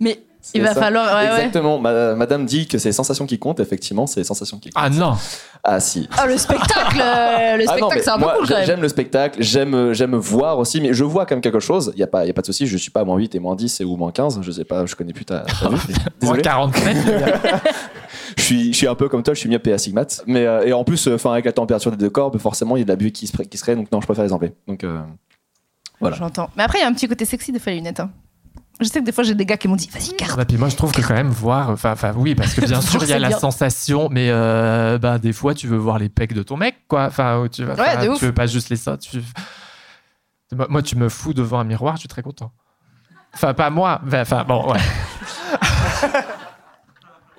Speaker 1: Mais il va
Speaker 6: ça.
Speaker 1: falloir... ouais, ouais.
Speaker 6: Exactement. Ma- madame dit que c'est les sensations qui comptent, effectivement, c'est les sensations qui comptent.
Speaker 2: Ah non
Speaker 6: Ah, si.
Speaker 1: Ah, le spectacle euh, Le
Speaker 6: Ah
Speaker 1: spectacle, c'est un peu cool quand
Speaker 6: j'ai-
Speaker 1: même.
Speaker 6: J'aime le spectacle, j'aime, j'aime voir aussi, mais je vois quand même quelque chose. Il n'y a, pas- y a pas de souci, je suis pas à moins 8 et moins 10 et ou moins 15, je sais pas, je connais plus ta, ta.
Speaker 2: Moins
Speaker 6: Désolé.
Speaker 2: 47.
Speaker 6: Je suis, je suis un peu comme toi, je suis myopé astigmate. Mais, euh, et en plus, euh, 'fin, avec la température des deux corps, forcément, il y a de la buée qui se, qui se crée, donc non, je préfère les enlever. Donc, euh, voilà.
Speaker 1: J'entends. Mais après, il y a un petit côté sexy de faire les lunettes. hein. Je sais que des fois, j'ai des gars qui m'ont dit Vas-y, garde.
Speaker 2: Bah, puis moi, je trouve que quand même voir, enfin, enfin, oui, parce que bien sûr, il y a la
Speaker 1: bien.
Speaker 2: sensation, mais euh, bah, des fois, tu veux voir les pecs de ton mec, quoi. Enfin, tu, vas-
Speaker 1: Ouais,
Speaker 2: tu veux pas juste les seins. Tu... Moi, moi, tu me fous devant un miroir, je suis très content. Enfin, pas moi, mais enfin, bon, ouais.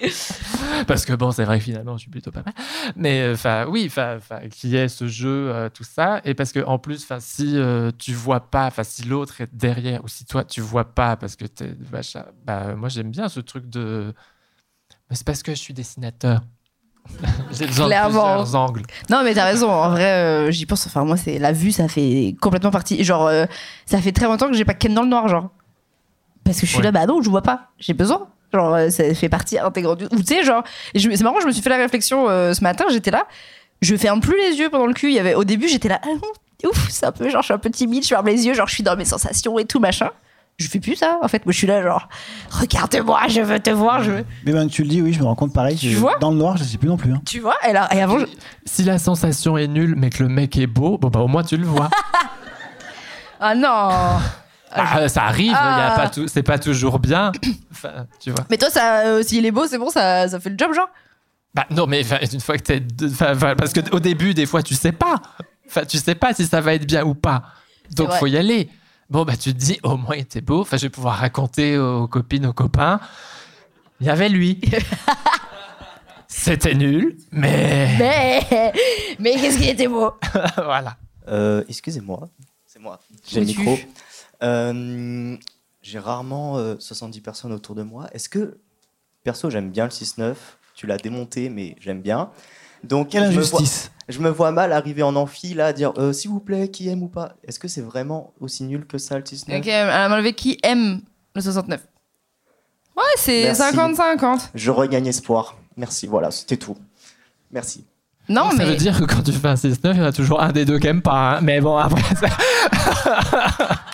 Speaker 2: Parce que bon, c'est vrai que finalement, je suis plutôt pas mal. Mais euh, enfin, oui, enfin, y ait ce jeu, euh, tout ça? Et parce que en plus, enfin, si euh, tu vois pas, enfin, si l'autre est derrière ou si toi tu vois pas parce que t'es vache, bah moi j'aime bien ce truc de. Mais c'est parce que je suis dessinateur. J'ai besoin de
Speaker 1: Clairement.
Speaker 2: plusieurs angles.
Speaker 1: Non, mais t'as raison. En vrai, euh, j'y pense. Enfin, moi, c'est la vue, ça fait complètement partie. Genre, ça fait très longtemps que j'ai pas ken dans le noir, genre. Parce que je suis
Speaker 2: Ouais.
Speaker 1: là, bah non, je vois pas. J'ai besoin. Genre, euh, ça fait partie intégrante du. Ou tu sais, genre, c'est marrant, je me suis fait la réflexion euh, ce matin, j'étais là. Je ferme plus les yeux pendant le cul. Il y avait, au début, j'étais là, ah ouf, c'est un peu, genre, je suis un peu timide, je ferme les yeux, genre, je suis dans mes sensations et tout, machin. Je fais plus ça, en fait. Moi, je suis là, genre, regarde-moi, je veux te voir, je veux.
Speaker 3: Mais ben, tu le dis, oui, je me rends compte pareil.
Speaker 1: Tu
Speaker 3: je-
Speaker 1: vois
Speaker 3: Dans le noir, je sais plus non plus. hein.
Speaker 1: Tu vois et, là, et avant, je-
Speaker 2: Si la sensation est nulle, mais que le mec est beau, bon bah au moins tu le vois.
Speaker 1: Ah non
Speaker 2: Ah, ça arrive,
Speaker 1: Ah.
Speaker 2: c'est pas toujours bien. Enfin, tu vois.
Speaker 1: Mais toi, ça, euh, s'il est beau, c'est bon, ça, ça fait le job, genre
Speaker 2: Bah non, mais une fois que t'es, parce qu'au début, des fois, tu sais pas. Enfin, tu sais pas si ça va être bien ou pas. Donc, faut y aller. Bon, bah, tu te dis, au moins, il était beau. Enfin, je vais pouvoir raconter aux copines, aux copains. Il y avait lui. C'était nul, mais
Speaker 1: Mais, mais qu'est-ce qui était beau
Speaker 2: voilà.
Speaker 7: Euh, Excusez-moi, c'est moi. J'ai le micro. Euh, J'ai rarement euh, 70 personnes autour de moi. Est-ce que, perso, j'aime bien le 6-9 Tu l'as démonté, mais j'aime bien. Donc,
Speaker 3: Quelle
Speaker 7: je me, vois,
Speaker 3: injustice.
Speaker 7: je me vois mal arriver en amphi, là, à dire euh, s'il vous plaît, qui aime ou pas? Est-ce que c'est vraiment aussi nul que ça, le 6-9
Speaker 1: Ok, à la main levée, qui aime le 69 Ouais, c'est
Speaker 7: Merci.
Speaker 1: 50-50.
Speaker 7: Je regagne espoir. Merci, voilà, c'était tout. Merci.
Speaker 1: Non,
Speaker 2: Donc,
Speaker 1: mais.
Speaker 2: Ça veut dire que quand tu fais un 6-9, il y en a toujours un des deux qui aime pas. hein. Mais bon, après, ça-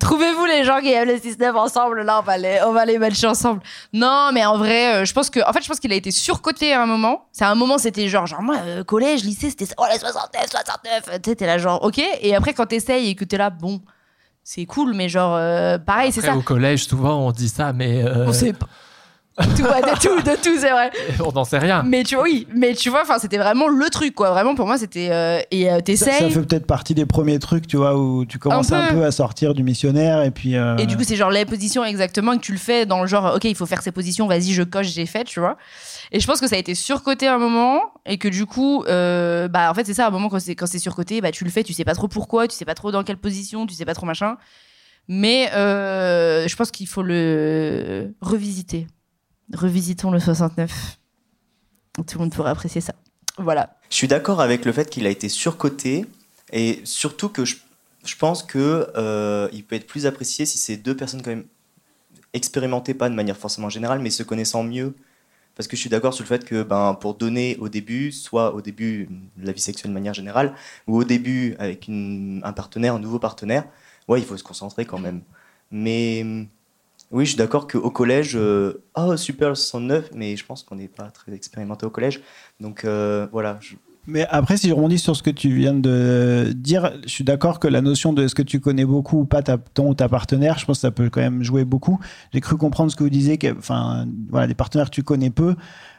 Speaker 1: Trouvez-vous les gens qui aiment le 6-9 ensemble, là, on va les, on va les matcher ensemble. Non, mais en vrai, euh, je pense que. En fait, je pense qu'il a été surcoté à un moment. C'est à un moment, c'était genre, genre, moi, euh, collège, lycée, c'était. Oh, les 69, 69. Tu sais, t'es là, genre, ok. Et après, quand t'essayes et que t'es là, bon, c'est cool, mais genre, euh, pareil, c'est ça.
Speaker 2: au collège, souvent, on dit ça, mais euh,
Speaker 1: On sait pas. Tout, ouais, de tout, de tout, c'est vrai.
Speaker 2: on n'en sait rien.
Speaker 1: Mais tu vois, oui, mais tu vois, enfin, c'était vraiment le truc, quoi. Vraiment, pour moi, c'était. euh, et euh,
Speaker 3: Ça, ça
Speaker 1: t'essayes.
Speaker 3: fait peut-être partie des premiers trucs, tu vois, où tu commences
Speaker 1: Un
Speaker 3: un
Speaker 1: peu.
Speaker 3: à sortir du missionnaire et puis. euh,
Speaker 1: Et du coup, c'est genre les positions exactement que tu le fais dans le genre, ok, il faut faire ces positions, vas-y, je coche, j'ai fait, tu vois. Et je pense que ça a été surcoté à un moment et que du coup, euh, bah en fait, c'est ça, à un moment quand c'est quand c'est surcoté, bah tu le fais, tu sais pas trop pourquoi, tu sais pas trop dans quelle position, tu sais pas trop machin. Mais euh, je pense qu'il faut le revisiter. Revisitons le 69. Tout le monde pourra apprécier ça. Voilà.
Speaker 7: Je suis d'accord avec le fait qu'il a été surcoté et surtout que je, je pense que euh, il peut être plus apprécié si c'est deux personnes quand même expérimentées, pas de manière forcément générale, mais se connaissant mieux. Parce que je suis d'accord sur le fait que ben, pour donner au début, soit au début la vie sexuelle de manière générale, ou au début avec un partenaire, un nouveau partenaire, ouais, il faut se concentrer quand même. Mais oui, je suis d'accord qu'au collège, euh, oh super le 69, mais je pense qu'on n'est pas très expérimenté au collège. Donc euh, voilà,
Speaker 3: Mais après, si je rebondis sur ce que tu viens de dire, je suis d'accord que la notion de est-ce que tu connais beaucoup ou pas ta, ton ou ta partenaire, je pense que ça peut quand même jouer beaucoup. J'ai cru comprendre ce que vous disiez, que, enfin, voilà, des partenaires que tu connais peu.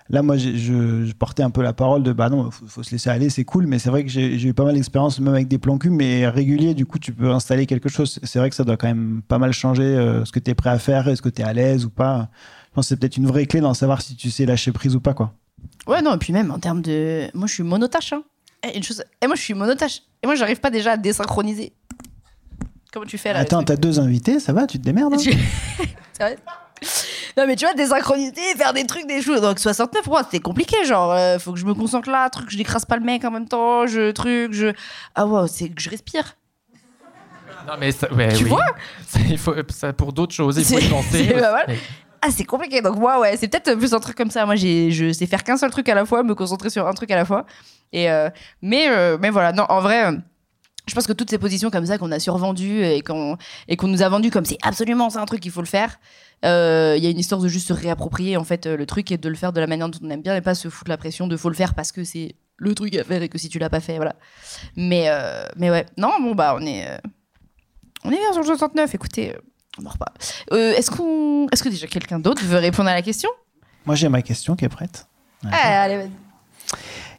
Speaker 3: Là, moi, je, portais un peu la parole de bah non, faut, faut se laisser aller, c'est cool, mais c'est vrai que j'ai eu pas mal d'expérience, même avec des plans cul, mais réguliers, du coup, tu peux installer quelque chose. C'est vrai que ça doit quand même pas mal changer euh, ce que tu es prêt à faire, est-ce que tu es à l'aise ou pas. Je pense que c'est peut-être une vraie clé dans savoir si tu sais lâcher prise ou pas, quoi.
Speaker 1: Ouais, non, et puis même en termes de. Moi, je suis monotache. Hein. Eh, une chose... Et moi, je suis monotache. Et moi, j'arrive pas déjà à désynchroniser. Comment tu fais là?
Speaker 3: Attends, t'as deux invités, ça va, tu te démerdes hein?
Speaker 1: Tu- C'est vrai Non, mais tu vois, désynchroniser, faire des trucs, des choses. Donc 69, pour moi, c'était compliqué. Genre, euh, faut que je me concentre là, truc, je n'écrase pas le mec en même temps, je truc, je. Ah, ouais, c'est que je respire.
Speaker 2: Non, mais ça, ouais,
Speaker 1: Tu
Speaker 2: oui.
Speaker 1: vois?
Speaker 2: Ça, il faut, ça, pour d'autres choses, il faut y penser. Mais-
Speaker 1: Ah, c'est compliqué. Donc, moi, ouais, c'est peut-être plus un truc comme ça. Moi, je sais faire qu'un seul truc à la fois, me concentrer sur un truc à la fois. Et, euh, mais, euh, mais voilà, non, en vrai. je pense que toutes ces positions comme ça qu'on a survendues et qu'on et qu'on nous a vendues comme c'est absolument c'est un truc qu'il faut le faire. euh, Il y a une histoire de juste se réapproprier en fait le truc et de le faire de la manière dont on aime bien et pas se foutre la pression de faut le faire parce que c'est le truc à faire et que si tu l'as pas fait voilà. Mais mais ouais non bon bah on est on est bien sur le 69. Écoutez, on en reparle. Euh, est-ce qu'on est-ce que déjà quelqu'un d'autre veut répondre à la question?
Speaker 3: Moi, j'ai ma question qui est prête.
Speaker 1: Ah, Allez vas-y.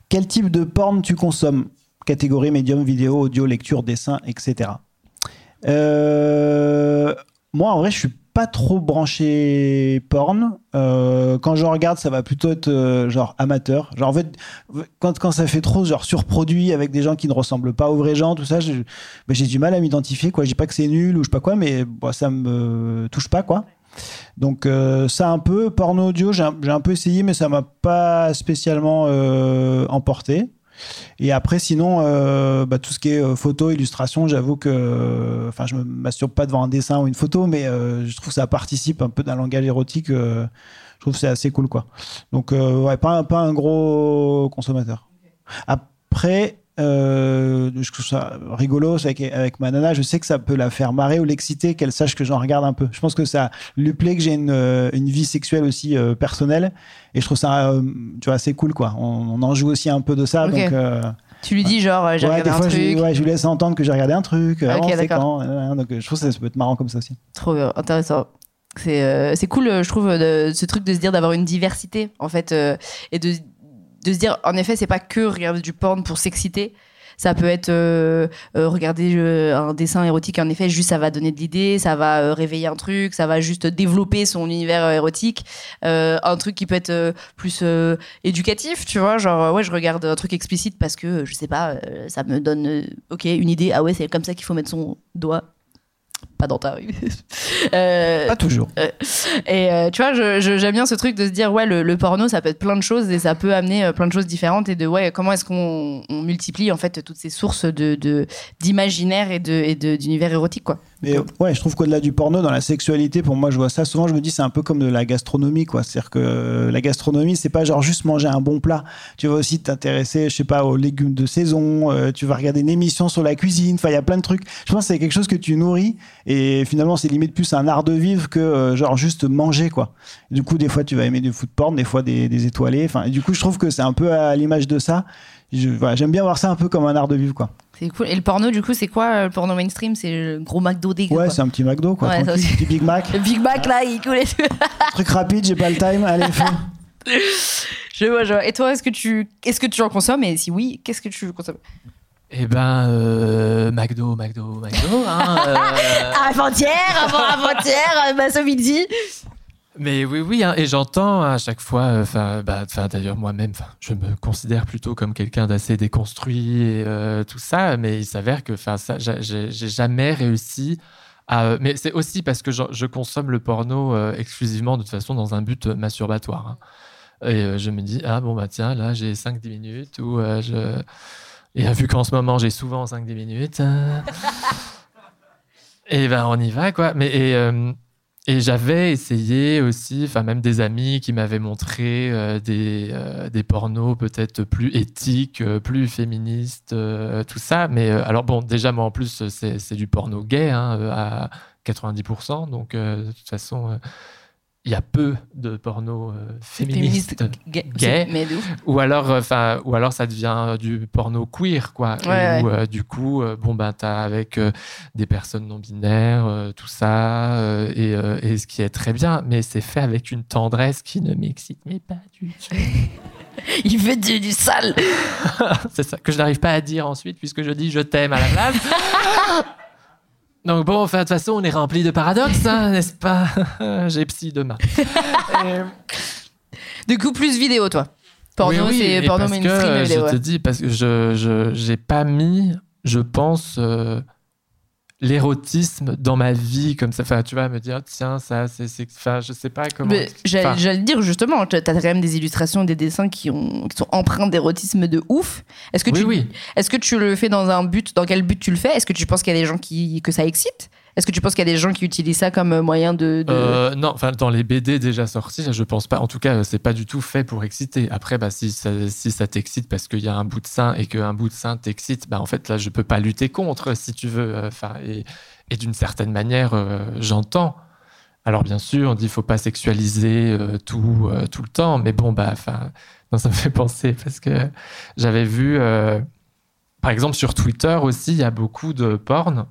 Speaker 3: Quel type de porn tu consommes? Catégorie médium, vidéo, audio, lecture, dessin, etc. Euh, moi, en vrai, je suis pas trop branché porn. Euh, quand je regarde, ça va plutôt être euh, genre amateur. Genre en fait, quand, quand ça fait trop genre surproduit avec des gens qui ne ressemblent pas aux vrais gens, tout ça, bah, j'ai du mal à m'identifier. Quoi, je dis pas que c'est nul ou je sais pas quoi, mais bon, ça me touche pas quoi. Donc euh, ça un peu porno audio, j'ai un, un peu essayé, mais ça m'a pas spécialement emporté. Et après, sinon, euh, bah, tout ce qui est euh, photo, illustration, j'avoue que, enfin, je me masturbe pas devant un dessin ou une photo, mais euh, je trouve que ça participe un peu d'un langage érotique. euh, je trouve que c'est assez cool, quoi. Donc, euh, ouais, pas, pas un gros consommateur. Après, euh, je trouve ça rigolo avec, avec ma nana. Je sais que ça peut la faire marrer ou l'exciter, qu'elle sache que j'en regarde un peu. Je pense que ça lui plaît que j'ai une, euh, une vie sexuelle aussi euh, personnelle. Et je trouve ça, euh, tu vois, assez cool, quoi. On, on en joue aussi un peu de ça. Donc,
Speaker 1: Tu lui dis genre, j'ai
Speaker 3: ouais,
Speaker 1: regardé
Speaker 3: des
Speaker 1: un
Speaker 3: je,
Speaker 1: truc.
Speaker 3: ouais, je lui laisse entendre que j'ai regardé un truc.
Speaker 1: Ok,
Speaker 3: avant, c'est
Speaker 1: d'accord.
Speaker 3: quand, euh, donc, je trouve que ça, ça peut être marrant comme ça aussi.
Speaker 1: Trop intéressant. C'est euh, cool, euh, je trouve, ce truc de se dire d'avoir une diversité, en fait, et de, de se dire, en effet, c'est pas que regarder du porn pour s'exciter. Ça peut être euh, euh, regarder euh, un dessin érotique, en effet, juste ça va donner de l'idée, ça va euh, réveiller un truc, ça va juste développer son univers érotique. Euh, un truc qui peut être plus éducatif, tu vois, genre, ouais, je regarde un truc explicite parce que, je sais pas, ça me donne, ok, une idée, ah ouais, c'est comme ça qu'il faut mettre son doigt. Pas dans ta rue. Euh,
Speaker 3: Pas toujours.
Speaker 1: et euh, tu vois, je- je- j'aime bien ce truc de se dire, ouais, le, le porno, ça peut être plein de choses et ça peut amener euh, plein de choses différentes et de, ouais, comment est-ce qu'on on multiplie en fait toutes ces sources de de- d'imaginaire et de et de- d'univers érotique, quoi.
Speaker 3: Mais ouais, je trouve qu'au-delà du porno, dans la sexualité, pour moi, je vois ça souvent. Je me dis, c'est un peu comme de la gastronomie, quoi. C'est-à-dire que euh, la gastronomie, c'est pas genre juste manger un bon plat. Tu vas aussi t'intéresser, je sais pas, aux légumes de saison. euh, tu vas regarder une émission sur la cuisine. Enfin, il y a plein de trucs. Je pense que c'est quelque chose que tu nourris et finalement, c'est limite plus un art de vivre que euh, genre juste manger, quoi. Du coup, des fois, tu vas aimer du foot porn, des fois des, des étoilés. Enfin, et du coup, je trouve que c'est un peu à l'image de ça. Voilà, J'aime bien voir ça un peu comme un art de vivre, quoi.
Speaker 1: C'est cool. Et le porno, du coup, c'est quoi euh, le porno mainstream? C'est le gros McDo dégueu.
Speaker 3: Ouais, c'est un petit McDo, quoi.
Speaker 1: Ouais, aussi.
Speaker 3: petit Big Mac.
Speaker 1: Le Big Mac là, il tout.
Speaker 3: Truc rapide, j'ai pas le time. Allez, fais.
Speaker 1: Je vois, je vois. Et toi, est-ce que tu est-ce que tu en consommes? Et si oui, qu'est-ce que tu consommes?
Speaker 2: Eh ben, euh, McDo, McDo, McDo. hein, euh,
Speaker 1: Avant-hier, avant avant-hier, bah, midi.
Speaker 2: Mais oui, oui, hein, et j'entends à chaque fois, enfin, bah, enfin, d'ailleurs moi-même, je me considère plutôt comme quelqu'un d'assez déconstruit et euh, tout ça, mais il s'avère que, enfin, ça, j'ai- jamais réussi à. Mais c'est aussi parce que je, je consomme le porno euh, exclusivement de toute façon dans un but euh, masturbatoire. hein. Et euh, je me dis, ah bon, bah tiens, là j'ai 5-10 minutes ou euh, je. Et euh, vu qu'en ce moment j'ai souvent 5-10 minutes. euh, et ben on y va, quoi. Mais et. Et j'avais essayé aussi, enfin même des amis qui m'avaient montré euh, des, euh, des pornos peut-être plus éthiques, euh, plus féministes, tout ça. Mais alors bon, déjà moi en plus c'est du porno gay hein, à 90%, donc de toute façon il y a peu de porno euh, féministes.
Speaker 1: gay.
Speaker 2: Gay.
Speaker 1: Mais.
Speaker 2: Ou alors, enfin, ou alors ça devient du porno queer, quoi.
Speaker 1: Ouais,
Speaker 2: où, euh, du coup, euh, bon ben, t'as avec euh, des personnes non binaires, euh, tout ça, euh, et, euh, et ce qui est très bien, mais c'est fait avec une tendresse qui ne m'excite mais pas du tout.
Speaker 1: Il fait du, du sale.
Speaker 2: c'est ça que je n'arrive pas à dire ensuite puisque je dis je t'aime à la place. Donc bon, enfin, de toute façon, on est rempli de paradoxes, hein, n'est-ce pas? J'ai psy demain. Et-
Speaker 1: Du coup, plus vidéo, toi. Porno,
Speaker 2: Oui, oui,
Speaker 1: c'est porno
Speaker 2: parce que,
Speaker 1: mainstream.
Speaker 2: euh,
Speaker 1: et vidéo,
Speaker 2: je te dis, parce que je je- j'ai pas mis, je pense, euh, l'érotisme dans ma vie comme ça. Enfin, tu vas me dire, tiens, ça, c'est. Enfin, je sais pas comment.
Speaker 1: J'allais le dire justement, t'as t'as quand même des illustrations, des dessins qui, ont, qui sont empreints d'érotisme de ouf. Est-ce que,
Speaker 2: oui,
Speaker 1: tu,
Speaker 2: oui.
Speaker 1: est-ce que tu le fais dans un but Dans quel but tu le fais? Est-ce que tu penses qu'il y a des gens qui, que ça excite? Est-ce que tu penses qu'il y a des gens qui utilisent ça comme moyen de.
Speaker 2: Euh, non, enfin dans les BD déjà sortis, je pense pas. En tout cas, c'est pas du tout fait pour exciter. Après, bah, si ça, t'excite parce qu'il y a un bout de sein et qu'un bout de sein t'excite, bah, en fait là, je peux pas lutter contre, si tu veux. Enfin, et, d'une certaine manière, euh, j'entends. Alors bien sûr, on dit faut pas sexualiser euh, tout euh, tout le temps, mais bon bah, ça me fait penser parce que j'avais vu, euh, par exemple sur Twitter aussi, il y a beaucoup de porn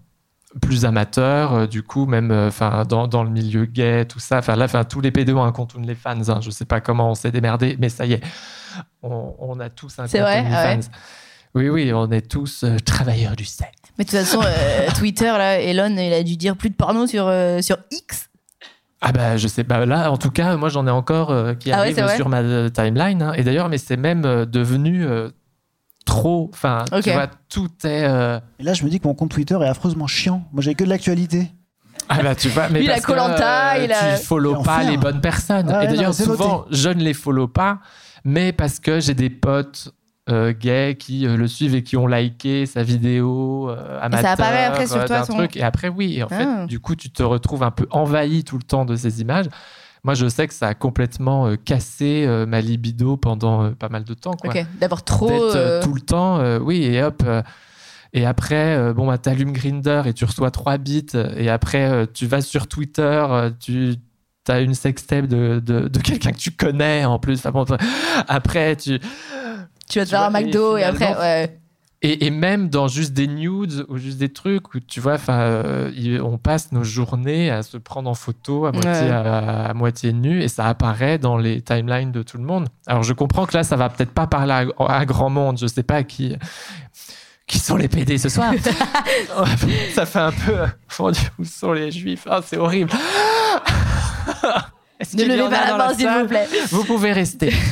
Speaker 2: plus amateur, euh, du coup, même euh, dans, dans le milieu gay, tout ça. Enfin là, enfin tous les pédos ont un compte OnlyFans. Hein. Je sais pas comment on s'est démerdé, mais ça y est, on, on a tous un compte
Speaker 1: C'est vrai Ah
Speaker 2: OnlyFans. Oui, oui, on est tous euh, travailleurs du sexe.
Speaker 1: Mais de toute façon, Twitter, là, Elon, il a dû dire plus de porno sur, sur X.
Speaker 2: Ah bah je sais pas. Là, en tout cas, moi j'en ai encore qui
Speaker 1: Ah
Speaker 2: arrivent sur ma timeline. hein. Et d'ailleurs, mais c'est même devenu trop. Enfin,
Speaker 1: Ok.
Speaker 2: tu vois, tout est. euh,
Speaker 3: Et là, je me dis que mon compte Twitter est affreusement chiant. Moi, j'avais que de l'actualité.
Speaker 2: Ah bah tu vois, mais
Speaker 1: Lui, il a
Speaker 2: parce que,
Speaker 1: Koh-Lanta, il a-
Speaker 2: tu follow
Speaker 3: Et
Speaker 2: pas les bonnes personnes.
Speaker 3: Ouais,
Speaker 2: et d'ailleurs, souvent, je ne les follow pas, mais parce que j'ai des potes euh, gays qui euh, le suivent et qui ont liké sa vidéo euh, amateur
Speaker 1: apparaît après sur
Speaker 2: euh,
Speaker 1: toi, son-
Speaker 2: truc. Et après, oui. Et en
Speaker 1: Ah.
Speaker 2: fait, du coup, tu te retrouves un peu envahi tout le temps de ces images. Moi, je sais que ça a complètement euh, cassé euh, ma libido pendant euh, pas mal de temps. Quoi
Speaker 1: Ok, d'avoir trop.
Speaker 2: tout le temps, oui, et hop. et après, bon, bah, t'allumes Grinder et tu reçois 3 bits. Et après, tu vas sur Twitter, tu as une sextape de, de, de quelqu'un que tu connais en plus. Enfin, bon, après, tu.
Speaker 1: Tu vas te
Speaker 2: tu
Speaker 1: faire un
Speaker 2: vois, et
Speaker 1: McDo et, après. Ouais.
Speaker 2: Et, et même dans juste des nudes ou juste des trucs où tu vois, enfin, euh, on passe nos journées à se prendre en photo à moitié,
Speaker 1: Ouais.
Speaker 2: à, à moitié nu et ça apparaît dans les timelines de tout le monde. Alors je comprends que là, ça va peut-être pas parler à, à grand monde. Je sais pas qui qui sont les PD ce soir. ça fait un peu. Mon Dieu, où sont les juifs Ah, C'est horrible.
Speaker 1: Ne levez pas la main, s'il vous plaît.
Speaker 2: vous pouvez rester.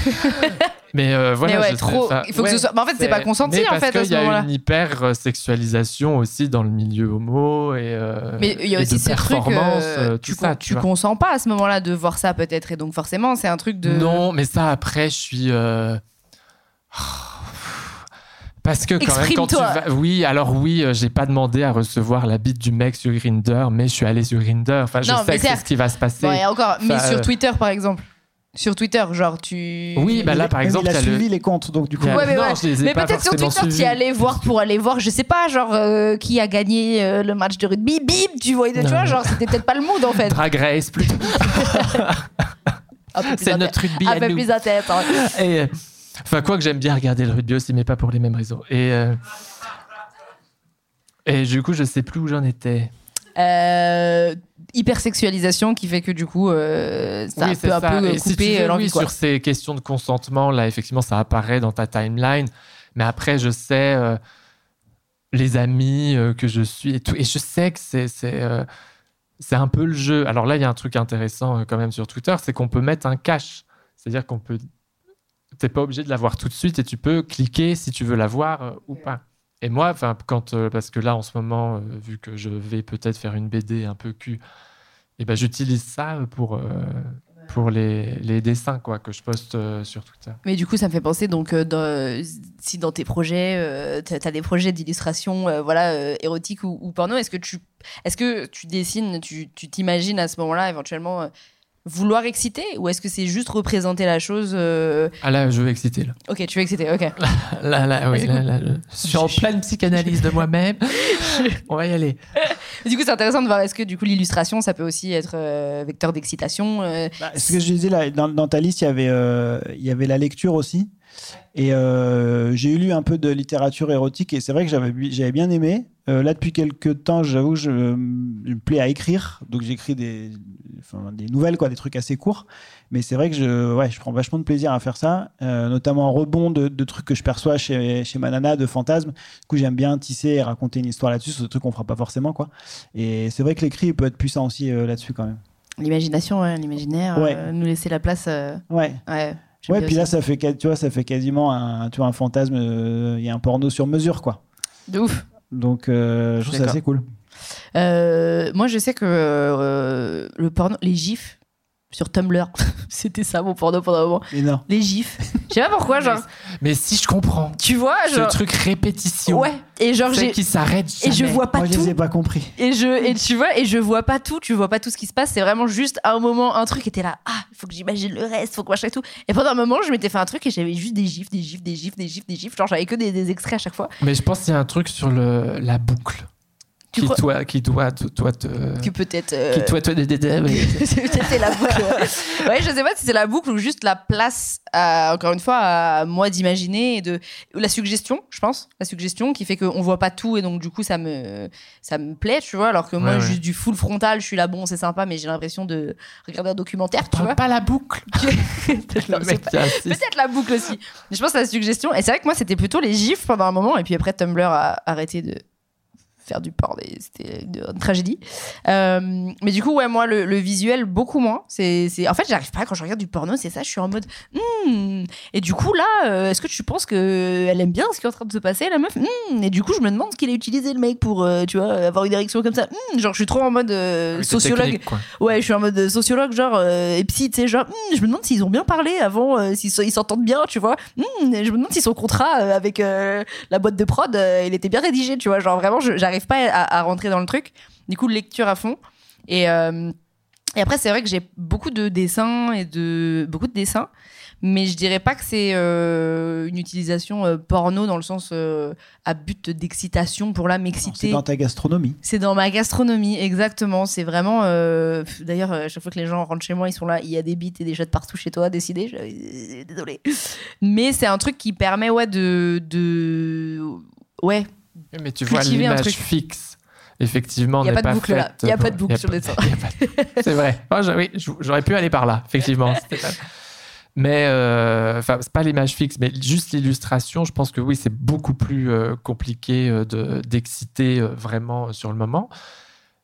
Speaker 2: Mais euh, voilà.
Speaker 1: mais ouais,
Speaker 2: je-
Speaker 1: trop.
Speaker 2: enfin,
Speaker 1: il faut que ce
Speaker 2: ouais,
Speaker 1: soit. Mais en fait, c'est pas consenti, en
Speaker 2: parce
Speaker 1: fait, à
Speaker 2: qu'il y a une hyper sexualisation aussi dans le milieu homo et. euh,
Speaker 1: Mais il y a aussi
Speaker 2: de
Speaker 1: ce truc.
Speaker 2: performance,
Speaker 1: euh, tu
Speaker 2: ça, tu
Speaker 1: tu consens pas à ce moment-là de voir ça, peut-être. Et donc, forcément, c'est un truc de.
Speaker 2: Non, mais ça après, je suis. Parce que quand même, quand tu vas... Oui, alors oui, euh, j'ai pas demandé à recevoir la bite du mec sur Grinder, mais je suis allé sur Grinder. Enfin, je
Speaker 1: Non,
Speaker 2: sais que c'est ce qui va se passer.
Speaker 1: Et encore. mais sur Twitter, par exemple. Sur Twitter, genre, tu.
Speaker 2: Oui, bah là, par exemple,
Speaker 3: il a
Speaker 2: le-
Speaker 3: suivi les comptes, donc du coup.
Speaker 1: Ouais, mais
Speaker 2: non,
Speaker 1: ouais.
Speaker 2: je les ai
Speaker 1: Mais
Speaker 2: pas
Speaker 1: peut-être sur Twitter, tu y allais voir pour aller voir, je sais pas, genre, euh, qui a gagné euh, le match de rugby, bim, tu vois, tu vois genre, c'était peut-être pas le mood en fait.
Speaker 2: Drag Race,
Speaker 1: plus
Speaker 2: C'est notre rugby
Speaker 1: Un
Speaker 2: à
Speaker 1: peu
Speaker 2: nous.
Speaker 1: plus intéressant.
Speaker 2: Et, euh, enfin, quoi que j'aime bien regarder le rugby aussi, mais pas pour les mêmes raisons. Et, euh, et du coup, je sais plus où j'en étais.
Speaker 1: Euh, hypersexualisation qui fait que du coup, euh, ça
Speaker 2: Oui,
Speaker 1: peut
Speaker 2: c'est
Speaker 1: un
Speaker 2: ça.
Speaker 1: peu
Speaker 2: Et tu
Speaker 1: couper euh, l'envie.
Speaker 2: oui, sur ces questions de consentement, là, effectivement, ça apparaît dans ta timeline. Mais après, je sais euh, les amis euh, que je suis et tout. Et je sais que c'est. c'est euh, c'est un peu le jeu. Alors là, il y a un truc intéressant euh, quand même sur Twitter, c'est qu'on peut mettre un cache. C'est-à-dire qu'on peut. T'es pas obligé de la voir tout de suite et tu peux cliquer si tu veux la voir euh, ou pas. Et moi, enfin, quand euh, parce que là, en ce moment, euh, vu que je vais peut-être faire une BD un peu cul, et ben j'utilise ça pour euh, pour les, les dessins quoi que je poste euh, sur Twitter.
Speaker 1: Mais du coup, ça me fait penser donc euh, dans- si dans tes projets, euh, t'as as des projets d'illustration, euh, voilà, euh, érotique ou, ou porno, est-ce que tu, est-ce que tu dessines, tu tu t'imagines à ce moment-là éventuellement euh, vouloir exciter ou est-ce que c'est juste représenter la chose euh,
Speaker 2: Ah là, je veux exciter là.
Speaker 1: Ok, tu veux exciter, ok.
Speaker 2: Là, là, oui, là, là, je suis en pleine psychanalyse de moi-même. On va y aller.
Speaker 1: Du coup, c'est intéressant de voir est-ce que du coup l'illustration, ça peut aussi être euh, vecteur d'excitation. euh,
Speaker 3: Bah, ce que je disais là, dans, dans ta liste, il y avait, euh, il y avait la lecture aussi. Et euh, j'ai lu un peu de littérature érotique et c'est vrai que j'avais bien aimé. Euh, là, depuis quelques temps, j'avoue, je, je me plais à écrire. Donc, j'écris des, enfin, des nouvelles, quoi, des trucs assez courts. Mais c'est vrai que je, ouais, je prends vachement de plaisir à faire ça, euh, notamment en rebond de, de trucs que je perçois chez, chez Manana, de fantasmes. Du coup, j'aime bien tisser et raconter une histoire là-dessus, sur des trucs qu'on fera pas forcément, quoi. Et c'est vrai que l'écrit peut être puissant aussi euh, là-dessus, quand même.
Speaker 1: L'imagination, ouais, l'imaginaire,
Speaker 3: Ouais.
Speaker 1: nous laisser la place.
Speaker 3: Ouais.
Speaker 1: ouais.
Speaker 3: Ouais, puis là, ça fait, qua- tu vois, ça fait quasiment un, tu vois, un fantasme. euh, Il y a un porno sur mesure, quoi.
Speaker 1: De ouf.
Speaker 3: Donc, euh, je trouve ça assez cool.
Speaker 1: Euh, moi, je sais que euh, le porno, les gifs sur Tumblr, c'était ça mon porno pendant un moment.
Speaker 3: Mais non.
Speaker 1: Les gifs. Je sais pas pourquoi, genre,
Speaker 2: Mais si je comprends,
Speaker 1: tu vois,
Speaker 2: ce
Speaker 1: genre.
Speaker 2: truc répétition,
Speaker 1: Ouais, et genre, j'ai.
Speaker 2: qui s'arrête
Speaker 1: Et je vois pas
Speaker 3: Moi, je
Speaker 1: tout.
Speaker 3: les ai pas compris.
Speaker 1: Et je et tu vois et je vois pas tout, tu vois pas tout ce qui se passe, c'est vraiment juste à un moment un truc était là, ah, il faut que j'imagine le reste, faut que machin et tout. Et pendant un moment, je m'étais fait un truc et j'avais juste des gifs, des gifs, des gifs, des gifs, des gifs, genre j'avais que des, des extraits à chaque fois.
Speaker 2: Mais je pense qu'il y a un truc sur le, la boucle qui,
Speaker 1: crois
Speaker 2: toi, qui doit, te- toi, te,
Speaker 1: que peut-être euh,
Speaker 2: qui toi, toi,
Speaker 1: c'est la boucle. ouais, je sais pas si c'est la boucle ou juste la place, à, encore une fois, à moi d'imaginer et de la suggestion, je pense, la suggestion qui fait qu'on voit pas tout et donc du coup ça me ça me plaît, tu vois, alors que moi
Speaker 2: Ouais, ouais.
Speaker 1: juste du full frontal, je suis là bon, c'est sympa, mais j'ai l'impression de regarder un documentaire, tu vois.
Speaker 2: pas la boucle. Qui.
Speaker 1: Peut-être la boucle aussi. Mais je pense à la suggestion. Et c'est vrai que moi, c'était plutôt les gifs pendant un moment. Et puis après, Tumblr a arrêté de faire du porn et c'était une, tragédie. Euh, mais du coup, ouais, moi, le, le visuel, beaucoup moins. C'est. En fait, j'arrive pas, quand je regarde du porno, c'est ça, je suis en mode. Hmm. Et du coup, là, euh, est-ce que tu penses qu'elle aime bien ce qui est en train de se passer, la meuf? Hmm. Et du coup, je me demande ce qu'il a utilisé, le mec, pour, euh, tu vois, avoir une érection comme ça. Hmm. Genre, je suis trop en mode euh,
Speaker 2: Oui, c'est
Speaker 1: sociologue. Ouais, je suis en mode sociologue, genre, euh, et psy, tu sais, genre, je me demande s'ils ont bien parlé avant, s'ils ils s'entendent bien, tu vois. Je me demande si son contrat avec la boîte de prod, il était bien rédigé, tu vois. Genre, vraiment, je- j'arrive pas à, à rentrer dans le truc. Du coup, lecture à fond. Et, euh, et après, c'est vrai que j'ai beaucoup de dessins et de. beaucoup de dessins. Mais je dirais pas que c'est euh, une utilisation euh, porno dans le sens à but d'excitation pour
Speaker 3: C'est
Speaker 1: m'exciter.
Speaker 3: dans ta gastronomie.
Speaker 1: C'est dans ma gastronomie, exactement. C'est vraiment. D'ailleurs, chaque fois que les gens rentrent chez moi, ils sont là. Il y a des bites et des chats partout chez toi, décidé. Je... Désolé. Mais c'est un truc qui permet, ouais, de. de... Ouais,
Speaker 2: Oui, Mais tu vois l'image fixe. Effectivement,
Speaker 1: Y a
Speaker 2: n'est
Speaker 1: pas de boucle, là.
Speaker 2: faite
Speaker 1: Y a pas de boucle
Speaker 2: a
Speaker 1: sur le dessin.
Speaker 2: a C'est vrai. Oh, oui, j'aurais pu aller par là, effectivement. Pas- Mais euh, enfin, c'est pas l'image fixe, mais juste l'illustration. Je pense que oui, c'est beaucoup plus euh, compliqué euh, de d'exciter euh, vraiment sur le moment.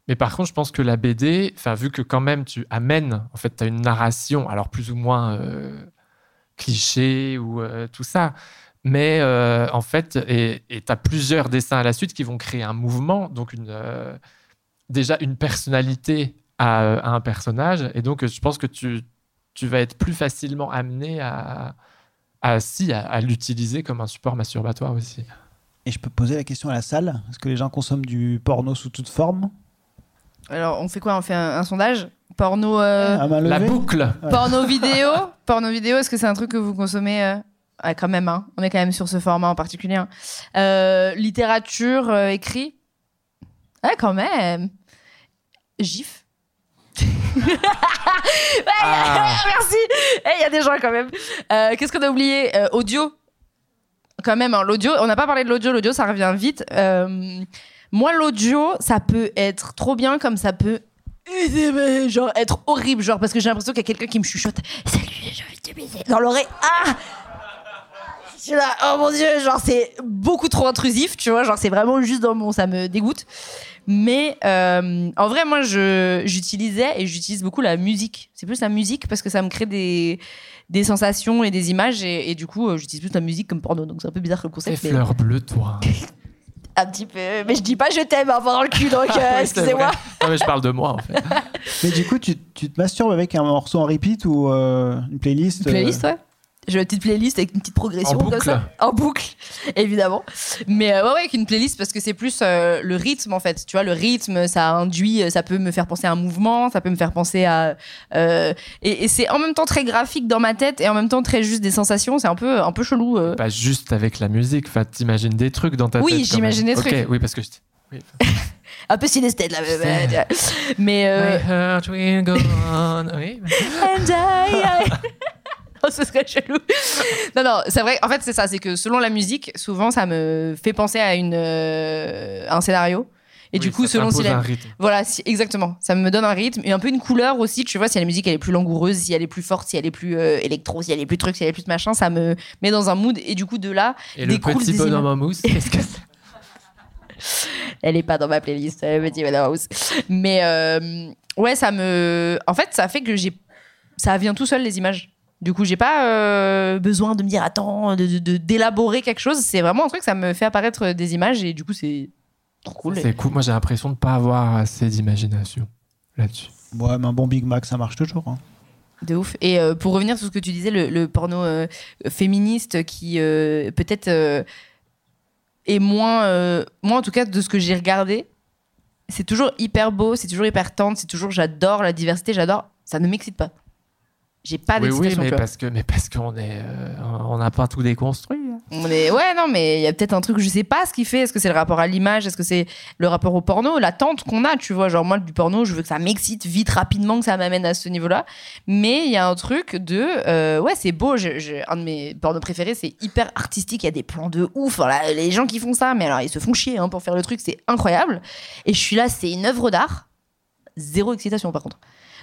Speaker 2: Mais par contre, je pense que la BD, enfin, vu que quand même tu amènes, en fait, tu as une narration, alors plus ou moins euh, cliché ou euh, tout ça, mais euh, en fait, et tu as plusieurs dessins à la suite qui vont créer un mouvement, donc une, euh, déjà une personnalité à, à un personnage, et donc je pense que tu, tu vas être plus facilement amené à, à, si, à, à l'utiliser comme un support masturbatoire aussi.
Speaker 3: Et je peux poser la question à la salle. Est-ce que les gens consomment du porno sous toute forme?
Speaker 1: Alors, on fait quoi? On fait un, un sondage? Porno, euh,
Speaker 3: main
Speaker 2: La boucle.
Speaker 1: Porno vidéo? Porno vidéo, est-ce que c'est un truc que vous consommez euh? Ah, quand même, hein. on est quand même sur ce format en particulier. hein. Euh, littérature, euh, écrit Ah, quand même GIF Ouais,
Speaker 2: Ah.
Speaker 1: Merci Eh, Il y a des gens quand même. Euh, Qu'est-ce qu'on a oublié? Audio quand même, hein, l'audio, on n'a pas parlé de l'audio, l'audio ça revient vite. Moi, l'audio, ça peut être trop bien comme ça peut genre être horrible, genre parce que j'ai l'impression qu'il y a quelqu'un qui me chuchote Salut, j'ai envie de te baiser dans l'oreille. Ah Je suis là, oh mon dieu, genre c'est beaucoup trop intrusif, tu vois, genre c'est vraiment juste dans mon, ça me dégoûte. Mais euh, en vrai, moi, je j'utilisais et j'utilise beaucoup la musique. C'est plus la musique parce que ça me crée des des sensations et des images et, et du coup, euh, j'utilise plus la musique comme porno. Donc c'est un peu bizarre le concept. mais-
Speaker 2: fleurs bleues, toi.
Speaker 1: un petit peu. Mais je dis pas je t'aime avant dans le cul, donc euh,
Speaker 2: Oui, c'est
Speaker 1: excusez-moi.
Speaker 2: Non, mais je parle de moi, en fait.
Speaker 3: Mais du coup, tu, tu te masturbes avec un morceau en repeat ou euh, une playlist
Speaker 1: Une playlist, ouais. J'ai une petite playlist avec une petite progression
Speaker 2: En
Speaker 1: comme
Speaker 2: boucle.
Speaker 1: ça. En boucle, évidemment. Mais euh, ouais, ouais, avec une playlist parce que c'est plus euh, le rythme en fait. Tu vois, le rythme, ça induit, euh, ça peut me faire penser à un mouvement, ça peut me faire penser à. euh, et et c'est en même temps très graphique dans ma tête et en même temps très juste des sensations. C'est un peu, un peu chelou.
Speaker 2: Pas juste avec la musique. Enfin, t'imagines des trucs dans ta
Speaker 1: Oui,
Speaker 2: tête. quand
Speaker 1: j'imagine des trucs.
Speaker 2: oui, parce que je. Oui.
Speaker 1: Un peu synesthète là. mais- euh,
Speaker 2: My heart will go on. Oui.
Speaker 1: And I- I- Oh, ce serait chelou. Non, non, c'est vrai. En fait, c'est ça. C'est que selon la musique, souvent, ça me fait penser à une, euh, un scénario. Et du coup,
Speaker 2: ça
Speaker 1: selon si la...
Speaker 2: un rythme.
Speaker 1: Voilà, si- exactement. Ça me donne un rythme et un peu une couleur aussi. Tu vois, si la musique elle est plus langoureuse, si elle est plus forte, si elle est plus euh, électro, si elle est plus truc, si elle est plus machin, ça me met dans un mood. Et du coup, de là,
Speaker 2: Et le petit
Speaker 1: des
Speaker 2: bonhomme en mousse, qu'est-ce que c'est
Speaker 1: elle est pas dans ma playlist, euh, petit Madame House. Mais euh, ouais, ça me. En fait, ça fait que j'ai. Ça vient tout seul les images. Du coup, j'ai pas euh, besoin de me dire attends, de de- de- d'élaborer quelque chose. C'est vraiment un truc, ça me fait apparaître des images et du coup, c'est trop cool.
Speaker 2: C'est cool. Moi, j'ai l'impression de pas avoir assez d'imagination là-dessus.
Speaker 3: Ouais, mais un bon Big Mac, ça marche toujours. hein.
Speaker 1: De ouf. Et euh, pour revenir sur ce que tu disais, le, le porno euh, féministe qui euh, peut-être euh, est moins, euh, moi en tout cas de ce que j'ai regardé, c'est toujours hyper beau, c'est toujours hyper tendre, c'est toujours j'adore la diversité, j'adore. Ça ne m'excite pas. J'ai pas
Speaker 2: oui, oui, mais parce que, mais parce qu'on est, euh, on n'a pas tout déconstruit. hein.
Speaker 1: On est... Ouais, non, mais il y a peut-être un truc, je sais pas ce qu'il fait. Est-ce que c'est le rapport à l'image? Est-ce que c'est le rapport au porno? L'attente qu'on a, tu vois. Genre, moi, du porno, je veux que ça m'excite vite, rapidement, que ça m'amène à ce niveau-là. Mais il y a un truc de. euh, ouais, c'est beau. Je- je- un de mes pornos préférés, c'est hyper artistique. Il y a des plans de ouf. Les gens qui font ça, mais alors, ils se font chier hein, pour faire le truc. C'est incroyable. Et je suis là, c'est une œuvre d'art. Zéro excitation, par contre.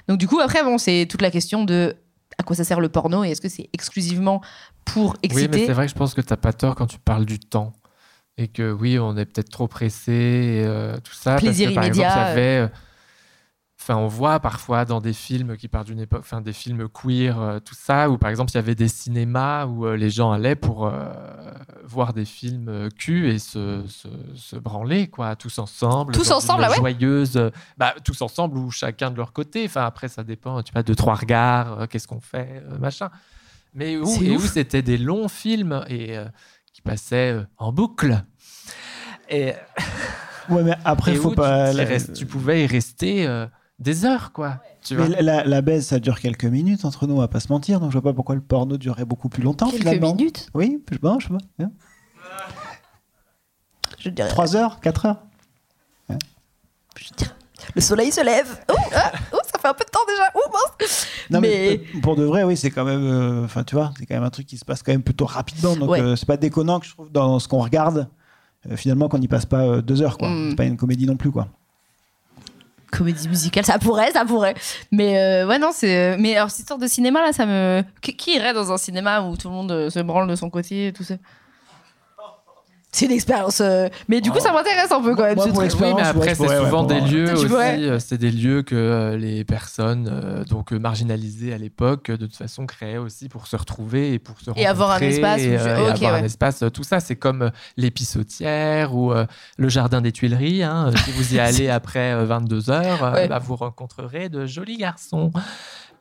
Speaker 1: Donc, du coup, après, bon, c'est toute la question de. À quoi ça sert le porno et est-ce que c'est exclusivement pour
Speaker 2: Oui, mais
Speaker 1: exciter
Speaker 2: c'est vrai que je pense que t'as pas tort quand tu parles du temps. et que oui, on est peut-être trop pressé, et, euh, tout ça. parce
Speaker 1: Plaisir
Speaker 2: que, par exemple,
Speaker 1: immédiat,
Speaker 2: il y avait, euh, Enfin, on voit parfois dans des films qui partent d'une époque, enfin des films queer, euh, tout ça, où par exemple il y avait des cinémas où euh, les gens allaient pour euh, voir des films euh, cul et se, se, se branler, quoi, tous ensemble.
Speaker 1: Tous ensemble, ah ouais
Speaker 2: Joyeuse, bah, tous ensemble ou chacun de leur côté. Enfin, après, ça dépend, tu vois, de trois regards, euh, qu'est-ce qu'on fait, euh, machin. Mais où, et où c'était des longs films et euh, qui passaient euh, en boucle. Et,
Speaker 3: Ouais, mais après,
Speaker 2: et
Speaker 3: faut
Speaker 2: où
Speaker 3: pas.
Speaker 2: tu, t'y
Speaker 3: la-
Speaker 2: restes- tu pouvais y rester euh, des heures, quoi. Tu
Speaker 3: Mais
Speaker 2: vois
Speaker 3: la, la, la baise, ça dure quelques minutes entre nous, on va pas se mentir. Donc je vois pas pourquoi le porno durerait beaucoup plus longtemps
Speaker 1: Quelques
Speaker 3: finalement.
Speaker 1: minutes?
Speaker 3: Oui, je pas, je sais pas. Hein.
Speaker 1: Je dirais.
Speaker 3: 3 heures, 4 heures?
Speaker 1: je dirais- Le soleil se lève. Oh, ah, oh, ça fait un peu de temps déjà. Oh, mince.
Speaker 3: Non, mais,
Speaker 1: Mais-
Speaker 3: euh, pour de vrai, oui, c'est quand même. euh, Enfin, tu vois, c'est quand même un truc qui se passe quand même plutôt rapidement. Donc
Speaker 1: Ouais.
Speaker 3: euh, c'est pas déconnant que je trouve dans ce qu'on regarde. euh, finalement, qu'on n'y passe pas euh, deux heures, quoi.
Speaker 1: Mm.
Speaker 3: C'est pas une comédie non plus, quoi.
Speaker 1: Comédie musicale, ça pourrait, ça pourrait. Mais euh, ouais, non, c'est. Mais alors, cette histoire de cinéma, là, ça me. Qui, irait dans un cinéma où tout le monde euh, se branle de son côté tout ça? C'est une expérience. euh, Mais du coup, ça m'intéresse un peu quand même.
Speaker 3: Moi,
Speaker 1: ce
Speaker 3: pour
Speaker 1: truc.
Speaker 2: Oui, mais après,
Speaker 3: je
Speaker 2: c'est
Speaker 3: pourrais,
Speaker 2: souvent des lieux
Speaker 1: Tu
Speaker 2: aussi.
Speaker 1: pourrais.
Speaker 2: euh, C'est des lieux que euh, les personnes euh, donc euh, marginalisées à l'époque, euh, de toute façon, créaient aussi pour se retrouver et pour se
Speaker 1: Et avoir un
Speaker 2: rencontrer
Speaker 1: espace où
Speaker 2: et,
Speaker 1: je-
Speaker 2: et
Speaker 1: ok,
Speaker 2: avoir un espace. Tout ça, c'est comme euh, l'épissotière ou euh, le jardin des Tuileries. hein. Si vous y allez après euh, 22 heures, euh,
Speaker 1: Ouais.
Speaker 2: bah, vous rencontrerez de jolis garçons.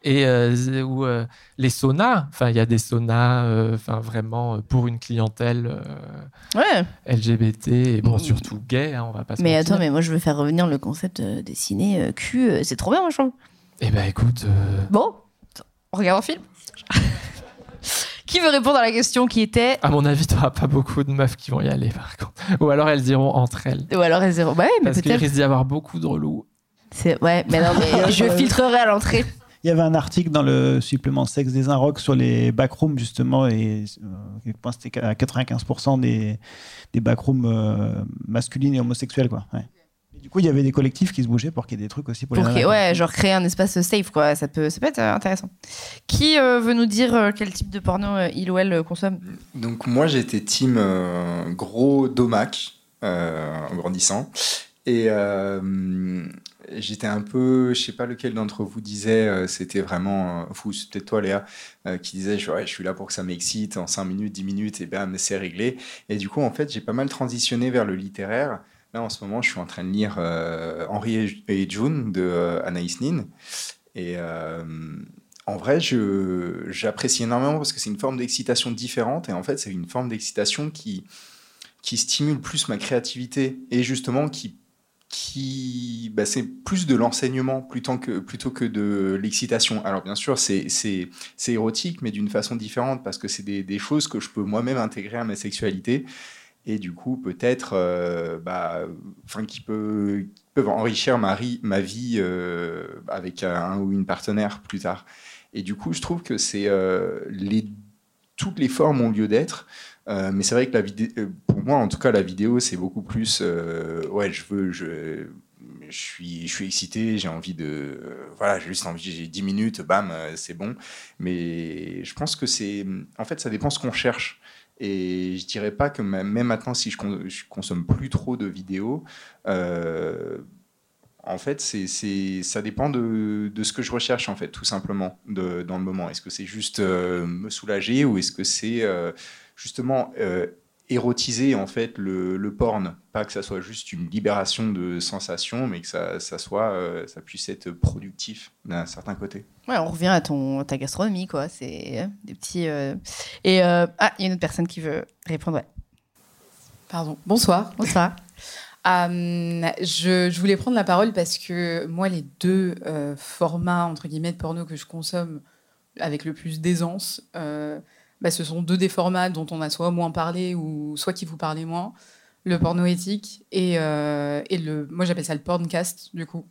Speaker 2: Et euh, ou euh, les saunas, enfin il y a des saunas, euh, enfin vraiment pour une clientèle euh,
Speaker 1: Ouais.
Speaker 2: LGBT et bon surtout gay, hein, on va pas se
Speaker 1: Mais
Speaker 2: mentir.
Speaker 1: attends, mais moi, je veux faire revenir le concept euh, des ciné euh, cul. euh, c'est trop bien, moi, je trouve.
Speaker 2: Eh ben écoute, euh,
Speaker 1: Bon, on regarde un film. qui veut répondre à la question qui était.
Speaker 2: à mon avis, t'auras pas beaucoup de meufs qui vont y aller par contre. Ou alors elles iront entre elles.
Speaker 1: Ou alors, elle zéro. Ouais, mais
Speaker 2: Parce qu'il
Speaker 1: peut-être.
Speaker 2: risque d'y avoir beaucoup de relous.
Speaker 1: C'est- Ouais, mais non, mais je filtrerai à l'entrée.
Speaker 3: Il y avait un article dans le supplément sexe des Inrocks sur les backrooms, justement, et euh, à quel point c'était à 95% des, des backrooms euh, masculines et homosexuels, quoi. Ouais. Et du coup, il y avait des collectifs qui se bougeaient pour qu'il y ait des trucs aussi pour,
Speaker 1: Pour
Speaker 3: les
Speaker 1: ouais, genre créer un espace safe, quoi. Ça peut, ça peut être euh, intéressant. Qui euh, veut nous dire euh, quel type de porno euh, il ou elle euh, consomme?
Speaker 5: Donc moi j'étais team euh, gros domac euh, en grandissant et euh, j'étais un peu, je sais pas lequel d'entre vous disait, euh, c'était vraiment, euh, fou, c'est peut-être toi Léa, euh, qui disait je, ouais, je suis là pour que ça m'excite en 5 minutes, 10 minutes et bam c'est réglé. Et du coup en fait j'ai pas mal transitionné vers le littéraire. Là en ce moment je suis en train de lire euh, Henri et- June de Anaïs Nin et en vrai, j'apprécie énormément parce que c'est une forme d'excitation différente et en fait, c'est une forme d'excitation qui, qui stimule plus ma créativité et justement qui, qui bah, c'est plus de l'enseignement plutôt que, de l'excitation. Alors, bien sûr, c'est, érotique, mais d'une façon différente parce que c'est des, choses que je peux moi-même intégrer à ma sexualité et du coup, peut-être, euh, bah, qui, peut, peuvent enrichir ma, vie euh, avec un ou une partenaire plus tard. Et du coup, je trouve que euh, toutes les formes ont lieu d'être. Euh, mais c'est vrai que la vidéo, pour moi en tout cas, la vidéo c'est beaucoup plus. euh, ouais, je veux, je, je suis, je suis excité, j'ai envie de, euh, voilà, j'ai juste envie, j'ai 10 minutes, bam, euh, c'est bon. Mais je pense que c'est, en fait, ça dépend ce qu'on cherche. Et je dirais pas que même maintenant, si je, con- consomme plus trop de vidéos, euh, en fait, c'est, c'est, ça dépend de, de ce que je recherche, en fait, tout simplement, de, dans le moment. Est-ce que c'est juste euh, me soulager ou est-ce que c'est euh, justement euh, érotiser, en fait, le, le porn Pas que ça soit juste une libération de sensations, mais que ça, ça, soit, euh, ça puisse être productif d'un certain côté.
Speaker 1: Ouais, on revient à ton, ta gastronomie, quoi. C'est euh, des petits. euh, Et euh, ah, il y a une autre personne qui veut répondre. Ouais.
Speaker 8: Pardon. Bonsoir.
Speaker 1: Bonsoir.
Speaker 8: Euh, je, je voulais prendre la parole parce que moi, les deux euh, formats entre guillemets de porno que je consomme avec le plus d'aisance, euh, bah, ce sont deux des formats dont on a soit moins parlé ou soit qui vous parlez moins. Le porno éthique et, euh, et le. Moi, j'appelle ça le porncast, du coup.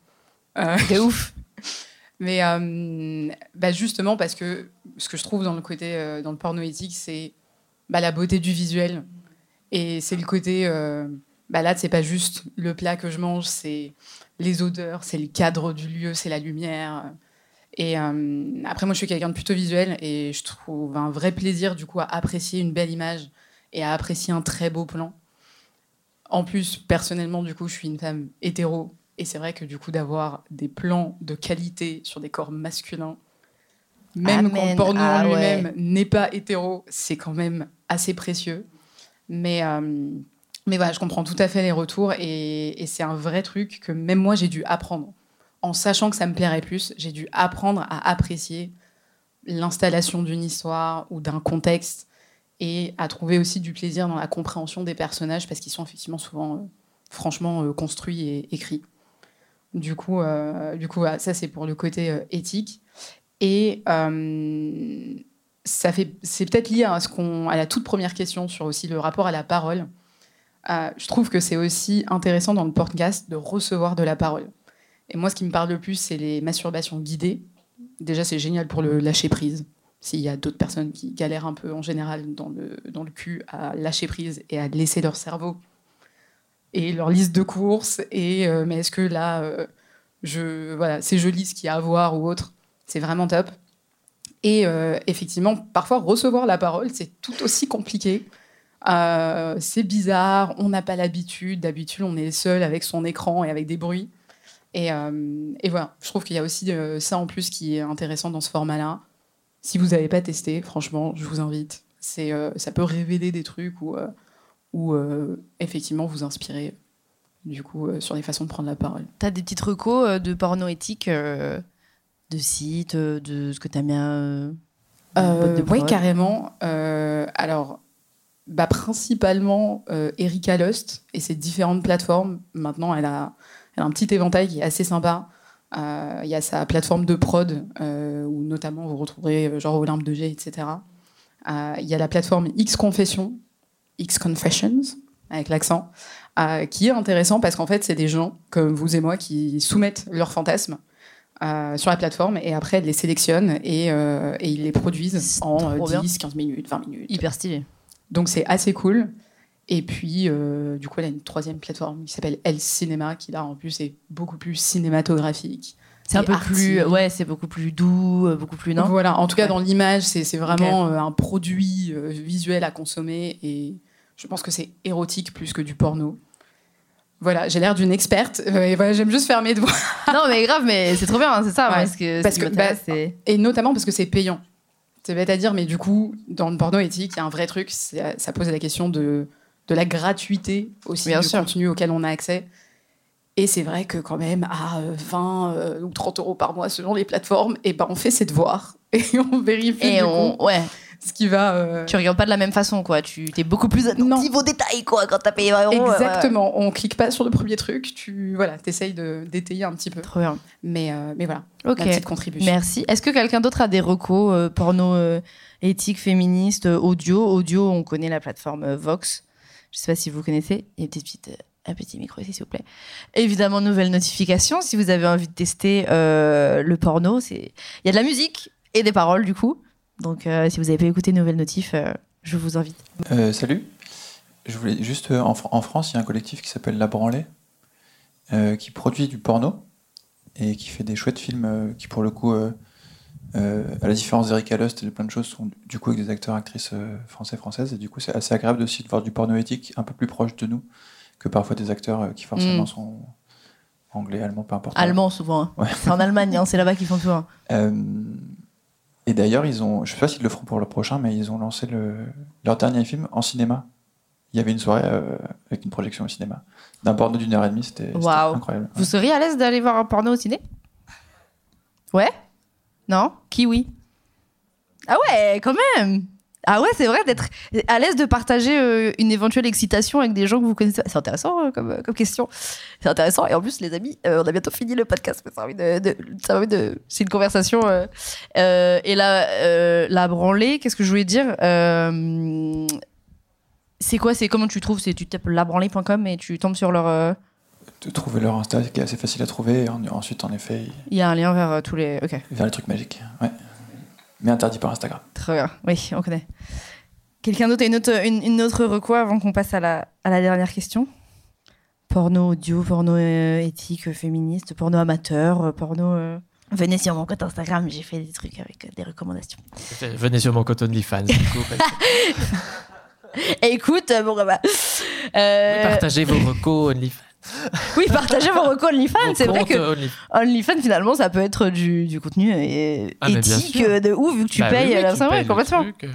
Speaker 8: Euh,
Speaker 1: De ouf.
Speaker 8: mais euh, bah, justement parce que ce que je trouve dans le côté euh, dans le porno éthique, c'est bah, la beauté du visuel et c'est le côté euh, bah là c'est pas juste le plat que je mange, c'est les odeurs, c'est le cadre du lieu, c'est la lumière. Et euh, après moi je suis quelqu'un de plutôt visuel et je trouve un vrai plaisir du coup à apprécier une belle image et à apprécier un très beau plan. En plus, personnellement, du coup, je suis une femme hétéro. Et c'est vrai que du coup, d'avoir des plans de qualité sur des corps masculins, même quand le porno
Speaker 1: Ah
Speaker 8: en
Speaker 1: ouais.
Speaker 8: lui-même n'est pas hétéro, c'est quand même assez précieux. Mais, euh, mais voilà, je comprends tout à fait les retours. Et, et c'est un vrai truc que même moi, j'ai dû apprendre. En sachant que ça me plairait plus, j'ai dû apprendre à apprécier l'installation d'une histoire ou d'un contexte et à trouver aussi du plaisir dans la compréhension des personnages parce qu'ils sont effectivement souvent euh, franchement euh, construits et écrits. Du coup, euh, du coup ça c'est pour le côté éthique. Et c'est peut-être lié à, ce à la toute première question sur aussi le rapport à la parole. Je trouve que c'est aussi intéressant dans le podcast de recevoir de la parole. Et moi, ce qui me parle le plus, c'est les masturbations guidées. Déjà, c'est génial pour le lâcher prise. S'il y a d'autres personnes qui galèrent un peu en général dans le, dans le cul à lâcher prise et à laisser leur cerveau et leur liste de courses, et euh, mais est-ce que là, euh, je, voilà, c'est joli ce qu'il y a à voir ou autre, c'est vraiment top. Et euh, effectivement, parfois, recevoir la parole, c'est tout aussi compliqué. Euh, c'est bizarre, on n'a pas l'habitude. D'habitude, on est seul avec son écran et avec des bruits. Et, euh, et voilà, je trouve qu'il y a aussi euh, ça en plus qui est intéressant dans ce format-là. Si vous n'avez pas testé, franchement, je vous invite. C'est, euh, ça peut révéler des trucs ou, ou effectivement vous inspirer du coup sur les façons de prendre la parole.
Speaker 1: T'as des petites recos de porno éthique, de sites, de ce que t'aimes bien
Speaker 8: oui, carrément. Alors, bah, principalement Erika Lust et ses différentes plateformes. Maintenant, elle a, elle a un petit éventail qui est assez sympa. Euh, Il y a sa plateforme de prod, euh, où notamment vous retrouverez euh, genre Olympe de G, etc. Il y a la plateforme X Confession, X Confessions, avec l'accent, euh, qui est intéressant parce qu'en fait, c'est des gens comme vous et moi qui soumettent leurs fantasmes euh, sur la plateforme et après, elles les sélectionnent et, euh, et ils les produisent en euh,
Speaker 1: trop bien.
Speaker 8: 10, 15 minutes, 20 minutes.
Speaker 1: hyper stylés.
Speaker 8: Donc c'est assez cool. Et puis, euh, du coup, elle a une troisième plateforme qui s'appelle El Cinema, qui là, en plus, est beaucoup plus cinématographique.
Speaker 1: C'est un peu
Speaker 8: arty.
Speaker 1: plus, ouais, c'est beaucoup plus doux, euh, beaucoup plus non.
Speaker 8: Voilà, en tout cas,
Speaker 1: Ouais.
Speaker 8: dans l'image, c'est vraiment euh, un produit visuel à consommer. Et je pense que c'est érotique plus que du porno. Voilà, j'ai l'air d'une experte. euh, et voilà, j'aime juste faire mes devoirs.
Speaker 1: non, mais grave, mais c'est trop bien, hein, c'est ça.
Speaker 8: Ouais.
Speaker 1: Parce que,
Speaker 8: Parce que, bah, Et notamment parce que c'est payant. C'est bête à dire, mais du coup, dans le porno éthique, il y a un vrai truc. Ça pose la question de, de la gratuité aussi
Speaker 1: Bien
Speaker 8: du
Speaker 1: sûr.
Speaker 8: contenu auquel on a accès. Et c'est vrai que quand même, à euh, 20 euh, ou 30 euros par mois selon les plateformes, et ben on fait ses devoirs et on vérifie
Speaker 1: Et
Speaker 8: du
Speaker 1: on,
Speaker 8: coup,
Speaker 1: ouais,
Speaker 8: ce qui va. euh,
Speaker 1: tu regardes pas de la même façon, quoi. Tu es beaucoup plus attentif aux détails, quoi, quand t'as payé 20 euros. ouais, ouais.
Speaker 8: Exactement. On clique pas sur le premier truc. Tu voilà, essayes d'étayer un petit peu.
Speaker 1: Trop bien.
Speaker 8: Mais, euh, mais voilà,
Speaker 1: Ok.
Speaker 8: petite contribution.
Speaker 1: Merci. Est-ce que quelqu'un d'autre a des recos euh, porno euh, éthique, féministe, euh, audio? Audio, on connaît la plateforme euh, Vox. Je sais pas si vous connaissez. Il y a une petite, petite, euh, un petit micro ici, s'il vous plaît. Évidemment, nouvelle notification. Si vous avez envie de tester euh, le porno, il y a de la musique et des paroles du coup. Donc, euh, si vous avez pas écouté nouvelle notif, je vous invite.
Speaker 9: Salut. Je voulais juste en, en France, il y a un collectif qui s'appelle La Branlée, qui produit du porno et qui fait des chouettes films qui, pour le coup, euh, à la différence d'Erika Lust et de plein de choses, sont du coup avec des acteurs actrices euh, français françaises. Et du coup, c'est assez agréable aussi de voir du porno éthique un peu plus proche de nous que parfois des acteurs euh, qui forcément
Speaker 1: Mm.
Speaker 9: sont anglais, allemands, peu importe.
Speaker 1: Allemand souvent. hein.
Speaker 9: Ouais.
Speaker 1: C'est en Allemagne, hein, c'est là-bas qu'ils font tout. hein.
Speaker 9: Euh, et d'ailleurs, ils ont, je sais pas s'ils le feront pour le prochain, mais ils ont lancé le, leur dernier film en cinéma. Il y avait une soirée euh, avec une projection au cinéma d'un porno d'une heure et demie, c'était incroyable.
Speaker 1: Vous seriez à l'aise d'aller voir un porno au ciné? Ouais? Non? Kiwi Ah ouais, quand même Ah ouais, c'est vrai d'être à l'aise de partager euh, une éventuelle excitation avec des gens que vous connaissez. C'est intéressant euh, comme, comme question. C'est intéressant. Et en plus, les amis, euh, on a bientôt fini le podcast. mais Ça envie de, de- ça de- c'est une conversation. euh, euh, et la, euh, la branlée, qu'est-ce que je voulais dire Euh, C'est quoi C'est comment tu trouves C'est tu tapes labranlée.com et tu tombes sur leur.
Speaker 9: De trouver leur Insta qui est assez facile à trouver, et ensuite, en effet,
Speaker 1: Il y a un lien vers euh, tous les. Ok.
Speaker 9: vers les trucs magiques. Ouais. Mais interdit par Instagram.
Speaker 1: Très bien. Oui, on connaît. Quelqu'un d'autre a une autre, une, une autre reco avant qu'on passe à la, à la dernière question? Porno audio, porno euh, éthique, féministe, porno amateur, euh, porno. euh, Venez sur mon compte Instagram, j'ai fait des trucs avec euh, des recommandations.
Speaker 2: Venez sur mon compte OnlyFans.
Speaker 1: Écoute, bon, bah. euh,
Speaker 2: Partagez vos recos OnlyFans.
Speaker 1: Oui, partagez vos recos OnlyFans. C'est vrai que
Speaker 2: Onlyfans.
Speaker 1: OnlyFans, finalement, ça peut être du, du contenu euh,
Speaker 2: Ah,
Speaker 1: éthique euh, de ouf, vu que tu
Speaker 2: Bah
Speaker 1: payes
Speaker 2: oui, oui,
Speaker 1: la
Speaker 2: tu
Speaker 1: c'est vrai,
Speaker 2: payes le
Speaker 1: complètement.
Speaker 2: truc, euh,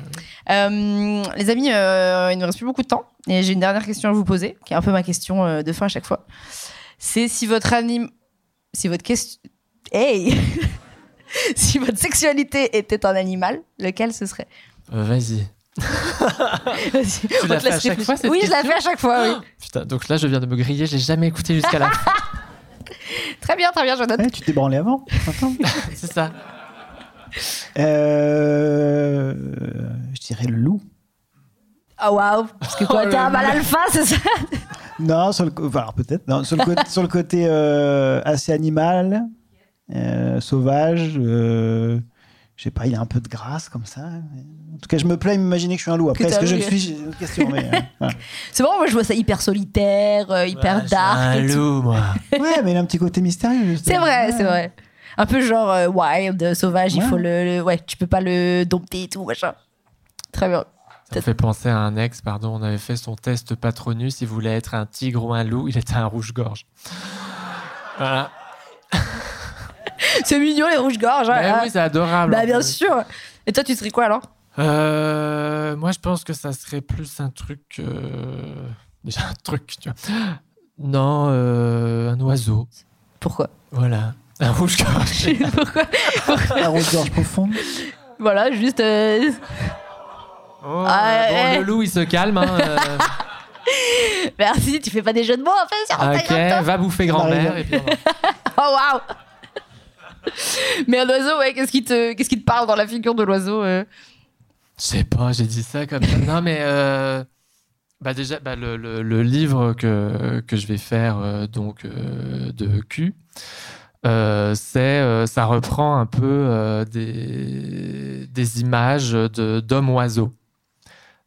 Speaker 1: Euh, les amis, euh, il ne reste plus beaucoup de temps. Et j'ai une dernière question à vous poser, qui est un peu ma question euh, de fin à chaque fois. C'est si votre anime. Si votre question. Hey Si votre sexualité était un animal, lequel ce serait?
Speaker 2: Euh, Vas-y.
Speaker 1: Vas-y, on
Speaker 2: l'as fait à chaque fois, cette
Speaker 1: Oui, je la
Speaker 2: question
Speaker 1: fais à chaque fois, oui.
Speaker 2: Putain, donc là, je viens de me griller, j'ai jamais écouté jusqu'à la fin.
Speaker 1: Très bien, très bien, note.
Speaker 3: Eh, tu t'es branlé avant.
Speaker 2: C'est ça.
Speaker 3: Euh, Je dirais le loup.
Speaker 1: Ah waouh Parce que quoi,
Speaker 2: Oh,
Speaker 1: t'es un mal alpha, c'est ça?
Speaker 3: Non, sur le, co- enfin, alors peut-être. Non, sur le côté, sur le côté euh, assez animal, euh, sauvage. euh, je sais pas, il a un peu de grâce comme ça. En tout cas, je me plais à m'imaginer que je suis un loup. Après, est-ce que je le suis C'est une autre question. Mais, euh, voilà.
Speaker 1: C'est bon, moi je vois ça hyper solitaire, euh, hyper
Speaker 2: Ouais,
Speaker 1: dark.
Speaker 2: c'est un
Speaker 1: et tout.
Speaker 2: loup, moi.
Speaker 3: Ouais, mais il a un petit côté mystérieux.
Speaker 1: C'est vrai,
Speaker 3: Ouais.
Speaker 1: c'est vrai. Un peu genre euh, wild, euh, sauvage, il faut le, le- Ouais, tu peux pas le dompter et tout, machin. Très bien.
Speaker 2: Ça me fait penser à un ex, pardon, on avait fait son test Patronus, il voulait être un tigre ou un loup, il était un rouge-gorge. Voilà.
Speaker 1: C'est mignon les rouges-gorges. hein,
Speaker 2: Mais
Speaker 1: hein.
Speaker 2: oui, c'est adorable.
Speaker 1: bah
Speaker 2: en
Speaker 1: bien
Speaker 2: plus.
Speaker 1: sûr. Et toi, tu serais quoi alors?
Speaker 2: Euh, moi, je pense que ça serait plus un truc. euh, Déjà, un truc, tu vois. Non, euh, un oiseau.
Speaker 1: Pourquoi?
Speaker 2: Voilà. Un rouge-gorge.
Speaker 1: Pourquoi?
Speaker 3: La rose-gorge profonde.
Speaker 1: Voilà, juste. euh,
Speaker 2: Oh,
Speaker 1: Ah,
Speaker 2: bon,
Speaker 1: eh.
Speaker 2: le loup, il se calme. hein, euh.
Speaker 1: Merci, tu fais pas des jeux de mots en fait sur
Speaker 2: ok, va bouffer grand-mère.
Speaker 3: arrive.
Speaker 2: et puis on va-
Speaker 1: toi Oh waouh Mais un oiseau, ouais, qu'est-ce qui te, qu'est-ce qui te parle dans la figure de l'oiseau euh
Speaker 2: Je sais pas, j'ai dit ça comme ça. Non, mais euh, bah déjà, bah, le, le- livre que, que je vais faire euh, donc de Q, c'est ça reprend un peu des, des images de d'hommes oiseaux.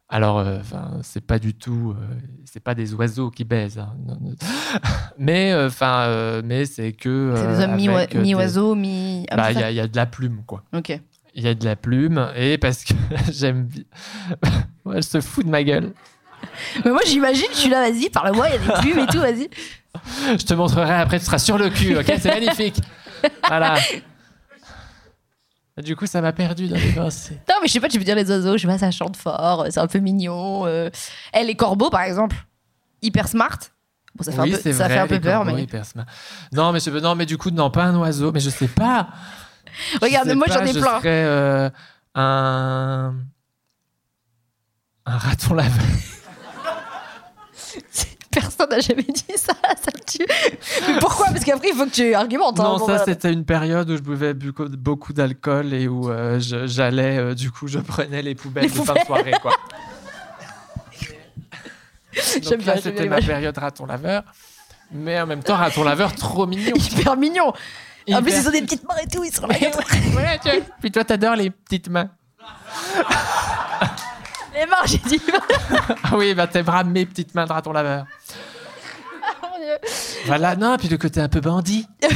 Speaker 2: Alors, euh, enfin, c'est pas du tout, euh, c'est pas des oiseaux qui baisent, hein. Mais euh, enfin, mais c'est que
Speaker 1: C'est des hommes mi-
Speaker 2: avec, euh, des-
Speaker 1: mi-oiseau, mi. ah,
Speaker 2: Bah, il y, a- il y a de la plume, quoi
Speaker 1: Ok.
Speaker 2: il y a de la plume et parce que j'aime bien. Elle se fout de ma gueule.
Speaker 1: Mais moi j'imagine, je suis là, vas-y, parle-moi, il y a des plumes et tout, vas-y.
Speaker 2: Je te montrerai après, tu seras sur le cul, ok C'est magnifique. Voilà. Du coup, ça m'a perdu dans les pensées.
Speaker 1: Non, mais je sais pas, tu veux dire les oiseaux, je sais pas, ça chante fort, euh, c'est un peu mignon. euh. Eh, les corbeaux, par exemple, hyper smart. Bon, ça fait
Speaker 2: oui,
Speaker 1: un peu, ça
Speaker 2: vrai.
Speaker 1: fait un peu peur, mais.
Speaker 2: hyper smart. Non, mais je, non, mais du coup, non, pas un oiseau, mais je sais pas.
Speaker 1: Regarde,
Speaker 2: sais
Speaker 1: moi j'en ai
Speaker 2: je
Speaker 1: plein.
Speaker 2: serais, euh, un un raton laveur.
Speaker 1: Personne n'a jamais dit ça, ça me tue. Mais pourquoi? Parce qu'après, il faut que tu argumentes. hein.
Speaker 2: Non, ça c'était une période où je buvais beaucoup, d'alcool et où euh, j'allais, euh, du coup, je prenais les poubelles
Speaker 1: Les
Speaker 2: de fin de soirée, quoi.
Speaker 1: J'aime
Speaker 2: Donc
Speaker 1: bien,
Speaker 2: là, c'était ma période raton laveur. Mais en même temps, raton laveur trop mignon.
Speaker 1: Hyper mignon. En plus, ils ont des petites mains et tout, ils sont là.
Speaker 2: Ouais, tu vois. Puis toi, t'adores les petites mains.
Speaker 1: Les mains, j'ai dit.
Speaker 2: Ah oui, bah t'aimeras mes petites mains de raton laveur.
Speaker 1: Mon Dieu.
Speaker 2: Voilà, non, puis le côté un peu bandit.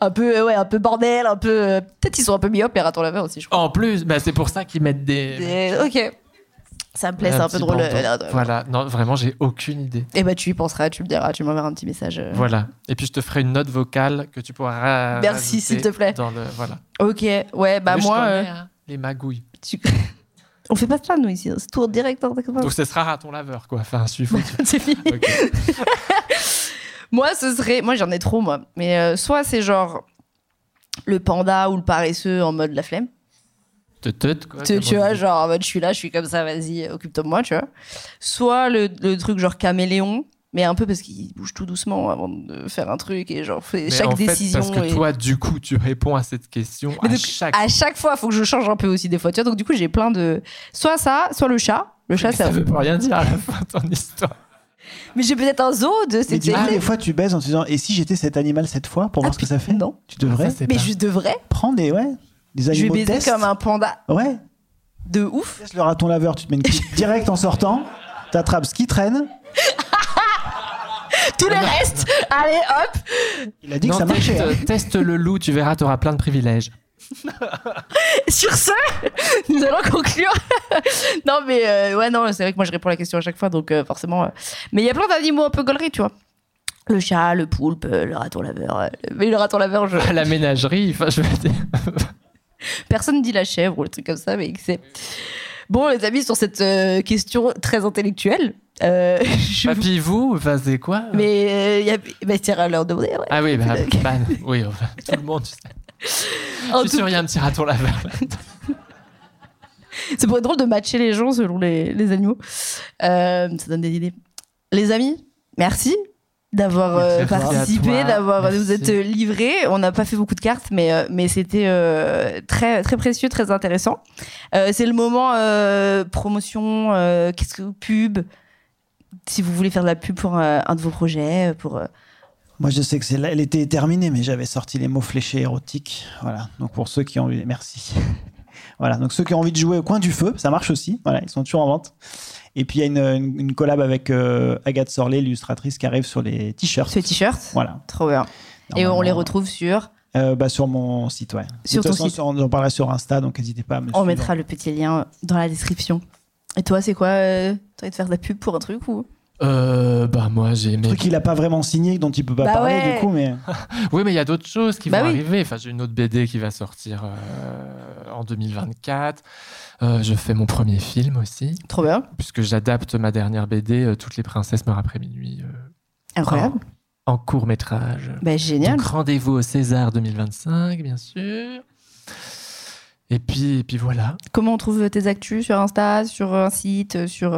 Speaker 1: un peu, euh, ouais, un peu bordel, un peu. euh, Peut-être ils sont un peu myopes, les ratons laveurs aussi, je crois.
Speaker 2: En plus, bah, c'est pour ça qu'ils mettent des.
Speaker 1: Ok. Ça me plaît, c'est un peu drôle. euh.
Speaker 2: Voilà, non, vraiment, j'ai aucune idée.
Speaker 1: Et bah, tu y penseras, tu me diras, tu m'enverras un petit message. euh.
Speaker 2: Voilà. Et puis je te ferai une note vocale que tu pourras. ra-
Speaker 1: Merci, s'il te plaît.
Speaker 2: Dans le, voilà.
Speaker 1: Ok, ouais, bah moi.
Speaker 2: connais, hein, les magouilles.
Speaker 1: tu- On fait pas ça, nous, ici. C'est tour direct. hein, d'accord
Speaker 2: Donc ce sera raton laveur, quoi. Enfin,
Speaker 1: c'est fini.
Speaker 2: Ok.
Speaker 1: Moi, ce serait. Moi, j'en ai trop, moi. Mais euh, soit c'est genre le panda ou le paresseux en mode la flemme.
Speaker 2: Te teute, quoi.
Speaker 1: tu,
Speaker 2: on
Speaker 1: vois, genre en mode je suis là, je suis comme ça, vas-y, occupe-toi de moi, tu vois. Soit le, le truc genre caméléon, mais un peu parce qu'il bouge tout doucement avant de faire un truc et genre fait
Speaker 2: Mais
Speaker 1: chaque
Speaker 2: en fait,
Speaker 1: décision.
Speaker 2: parce que
Speaker 1: et-
Speaker 2: toi, du coup, tu réponds à cette question
Speaker 1: Mais
Speaker 2: à
Speaker 1: donc,
Speaker 2: chaque
Speaker 1: à chaque fois, il faut que je change un peu aussi des fois, tu vois. Donc du coup, j'ai plein de. Soit ça, soit le chat. Le chat,
Speaker 2: Ça
Speaker 1: ça.
Speaker 2: veut pas rien dire à la fin de ton histoire.
Speaker 1: Mais j'ai peut-être un zoo de
Speaker 3: Mais
Speaker 1: cette
Speaker 3: du coup,
Speaker 1: série.
Speaker 3: des fois, tu baises en te disant Et si j'étais cet animal cette fois pour voir ce que ça fait
Speaker 1: Non.
Speaker 3: Tu devrais
Speaker 2: Ça,
Speaker 1: Mais
Speaker 2: pas-
Speaker 1: je devrais.
Speaker 3: prendre des, ouais, des
Speaker 1: Je vais
Speaker 3: animaux
Speaker 1: baiser comme un panda
Speaker 3: Ouais.
Speaker 1: de ouf.
Speaker 3: Laisse le raton laveur, tu te mets une direct en sortant. T'attrapes ce qui traîne.
Speaker 1: Tous les restes. Allez, hop.
Speaker 3: Il a dit que ça marchait.
Speaker 2: teste,
Speaker 3: hein.
Speaker 2: teste le loup, tu verras, tu auras plein de privilèges.
Speaker 1: Sur ce, nous allons conclure. non, mais euh, ouais, non, c'est vrai que moi je réponds à la question à chaque fois, donc euh, forcément. euh, Mais il y a plein d'animaux un peu gauleries, tu vois. Le chat, le poulpe, le raton laveur. euh, Mais le raton laveur, je...
Speaker 2: À la ménagerie, enfin, je veux dire.
Speaker 1: personne dit la chèvre ou le truc comme ça, mais c'est. Bon, les amis, sur cette euh, question très intellectuelle, euh, je
Speaker 2: Papy, vous, enfin, c'est quoi
Speaker 1: Mais euh, y a... bah, tiens, à leur demander. ouais.
Speaker 2: Ah oui, bah,
Speaker 1: Ok.
Speaker 2: bah, oui, enfin, tout le monde. tu sais.
Speaker 1: En
Speaker 2: Je suis
Speaker 1: tout
Speaker 2: sûr, il y a un petit raton laveur.
Speaker 1: C'est pour être drôle de matcher les gens selon les, les animaux. Euh, ça donne des idées. Les amis, merci d'avoir euh, participé, d'avoir vous êtes euh, livrés. On n'a pas fait beaucoup de cartes, mais euh, mais c'était euh, très très précieux, très intéressant. Euh, c'est le moment euh, promotion, euh, qu'est-ce que pub. Si vous voulez faire de la pub pour euh, un de vos projets, pour euh,
Speaker 3: Moi, je sais que c'est là- l'été est terminé, mais j'avais sorti les mots fléchés érotiques. Voilà. Donc pour ceux qui ont envie, merci. voilà. Donc ceux qui ont envie de jouer au coin du feu, ça marche aussi. Voilà, ils sont toujours en vente. Et puis il y a une, une- une collab avec euh, Agathe Sorlet, l'illustratrice, qui arrive sur les t-shirts.
Speaker 1: ce t-shirt.
Speaker 3: Voilà.
Speaker 1: Trop bien. Et on les retrouve sur.
Speaker 3: euh, bah, sur mon site, ouais.
Speaker 1: Sur
Speaker 3: de toute
Speaker 1: ton
Speaker 3: façon,
Speaker 1: site.
Speaker 3: On en parlera sur Insta, donc n'hésitez pas à me
Speaker 1: On
Speaker 3: suivre.
Speaker 1: mettra le petit lien dans la description. Et toi, c'est quoi euh, T'as envie de faire de la pub pour un truc ou
Speaker 2: Euh, bah, moi, j'ai aimé.
Speaker 3: truc qu'il a pas vraiment signé, dont il peut pas
Speaker 1: Bah
Speaker 3: parler
Speaker 1: ouais.
Speaker 3: du coup, mais
Speaker 2: Oui, mais il y a d'autres choses qui
Speaker 1: Bah
Speaker 2: vont
Speaker 1: oui.
Speaker 2: arriver. Enfin, j'ai une autre BD qui va sortir euh, en 2024. Euh, je fais mon premier film aussi,
Speaker 1: Trop bien.
Speaker 2: puisque j'adapte ma dernière BD, euh, Toutes les princesses meurent après minuit, euh,
Speaker 1: Incroyable.
Speaker 2: en court métrage.
Speaker 1: Bah, génial.
Speaker 2: Donc rendez-vous au César 2025, bien sûr. Et puis, et puis voilà.
Speaker 1: Comment on trouve tes actus sur Insta, sur un site, euh, sur.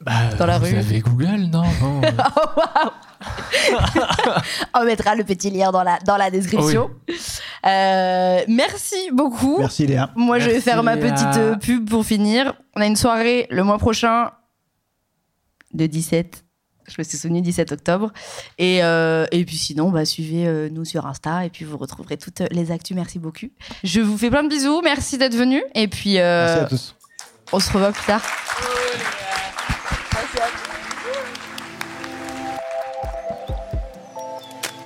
Speaker 2: Bah,
Speaker 1: Dans la
Speaker 2: vous
Speaker 1: rue.
Speaker 2: avez Google, non Non,
Speaker 1: Oh, waouh On mettra le petit lien dans la, dans la description. Euh, merci beaucoup.
Speaker 3: merci Léa.
Speaker 1: Moi, je vais faire ma petite euh, pub pour finir. On a une soirée le mois prochain, de 17. Je me suis souvenu 17 octobre. Et, euh, et puis sinon, bah, suivez euh, nous sur Insta et puis vous retrouverez toutes les actus. Merci beaucoup. Je vous fais plein de bisous. Merci d'être venu. Et puis, euh,
Speaker 3: Merci à tous.
Speaker 1: on se revoit plus tard.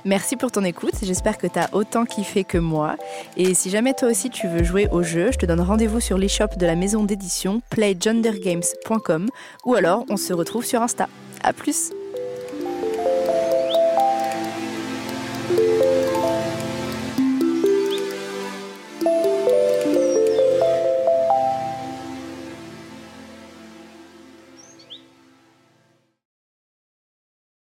Speaker 1: Merci pour ton écoute, j'espère que t'as autant kiffé que moi. Et si jamais toi aussi tu veux jouer au jeu, je te donne rendez-vous sur l'e-shop de la maison d'édition playgendergames.com ou alors on se retrouve sur Insta. A plus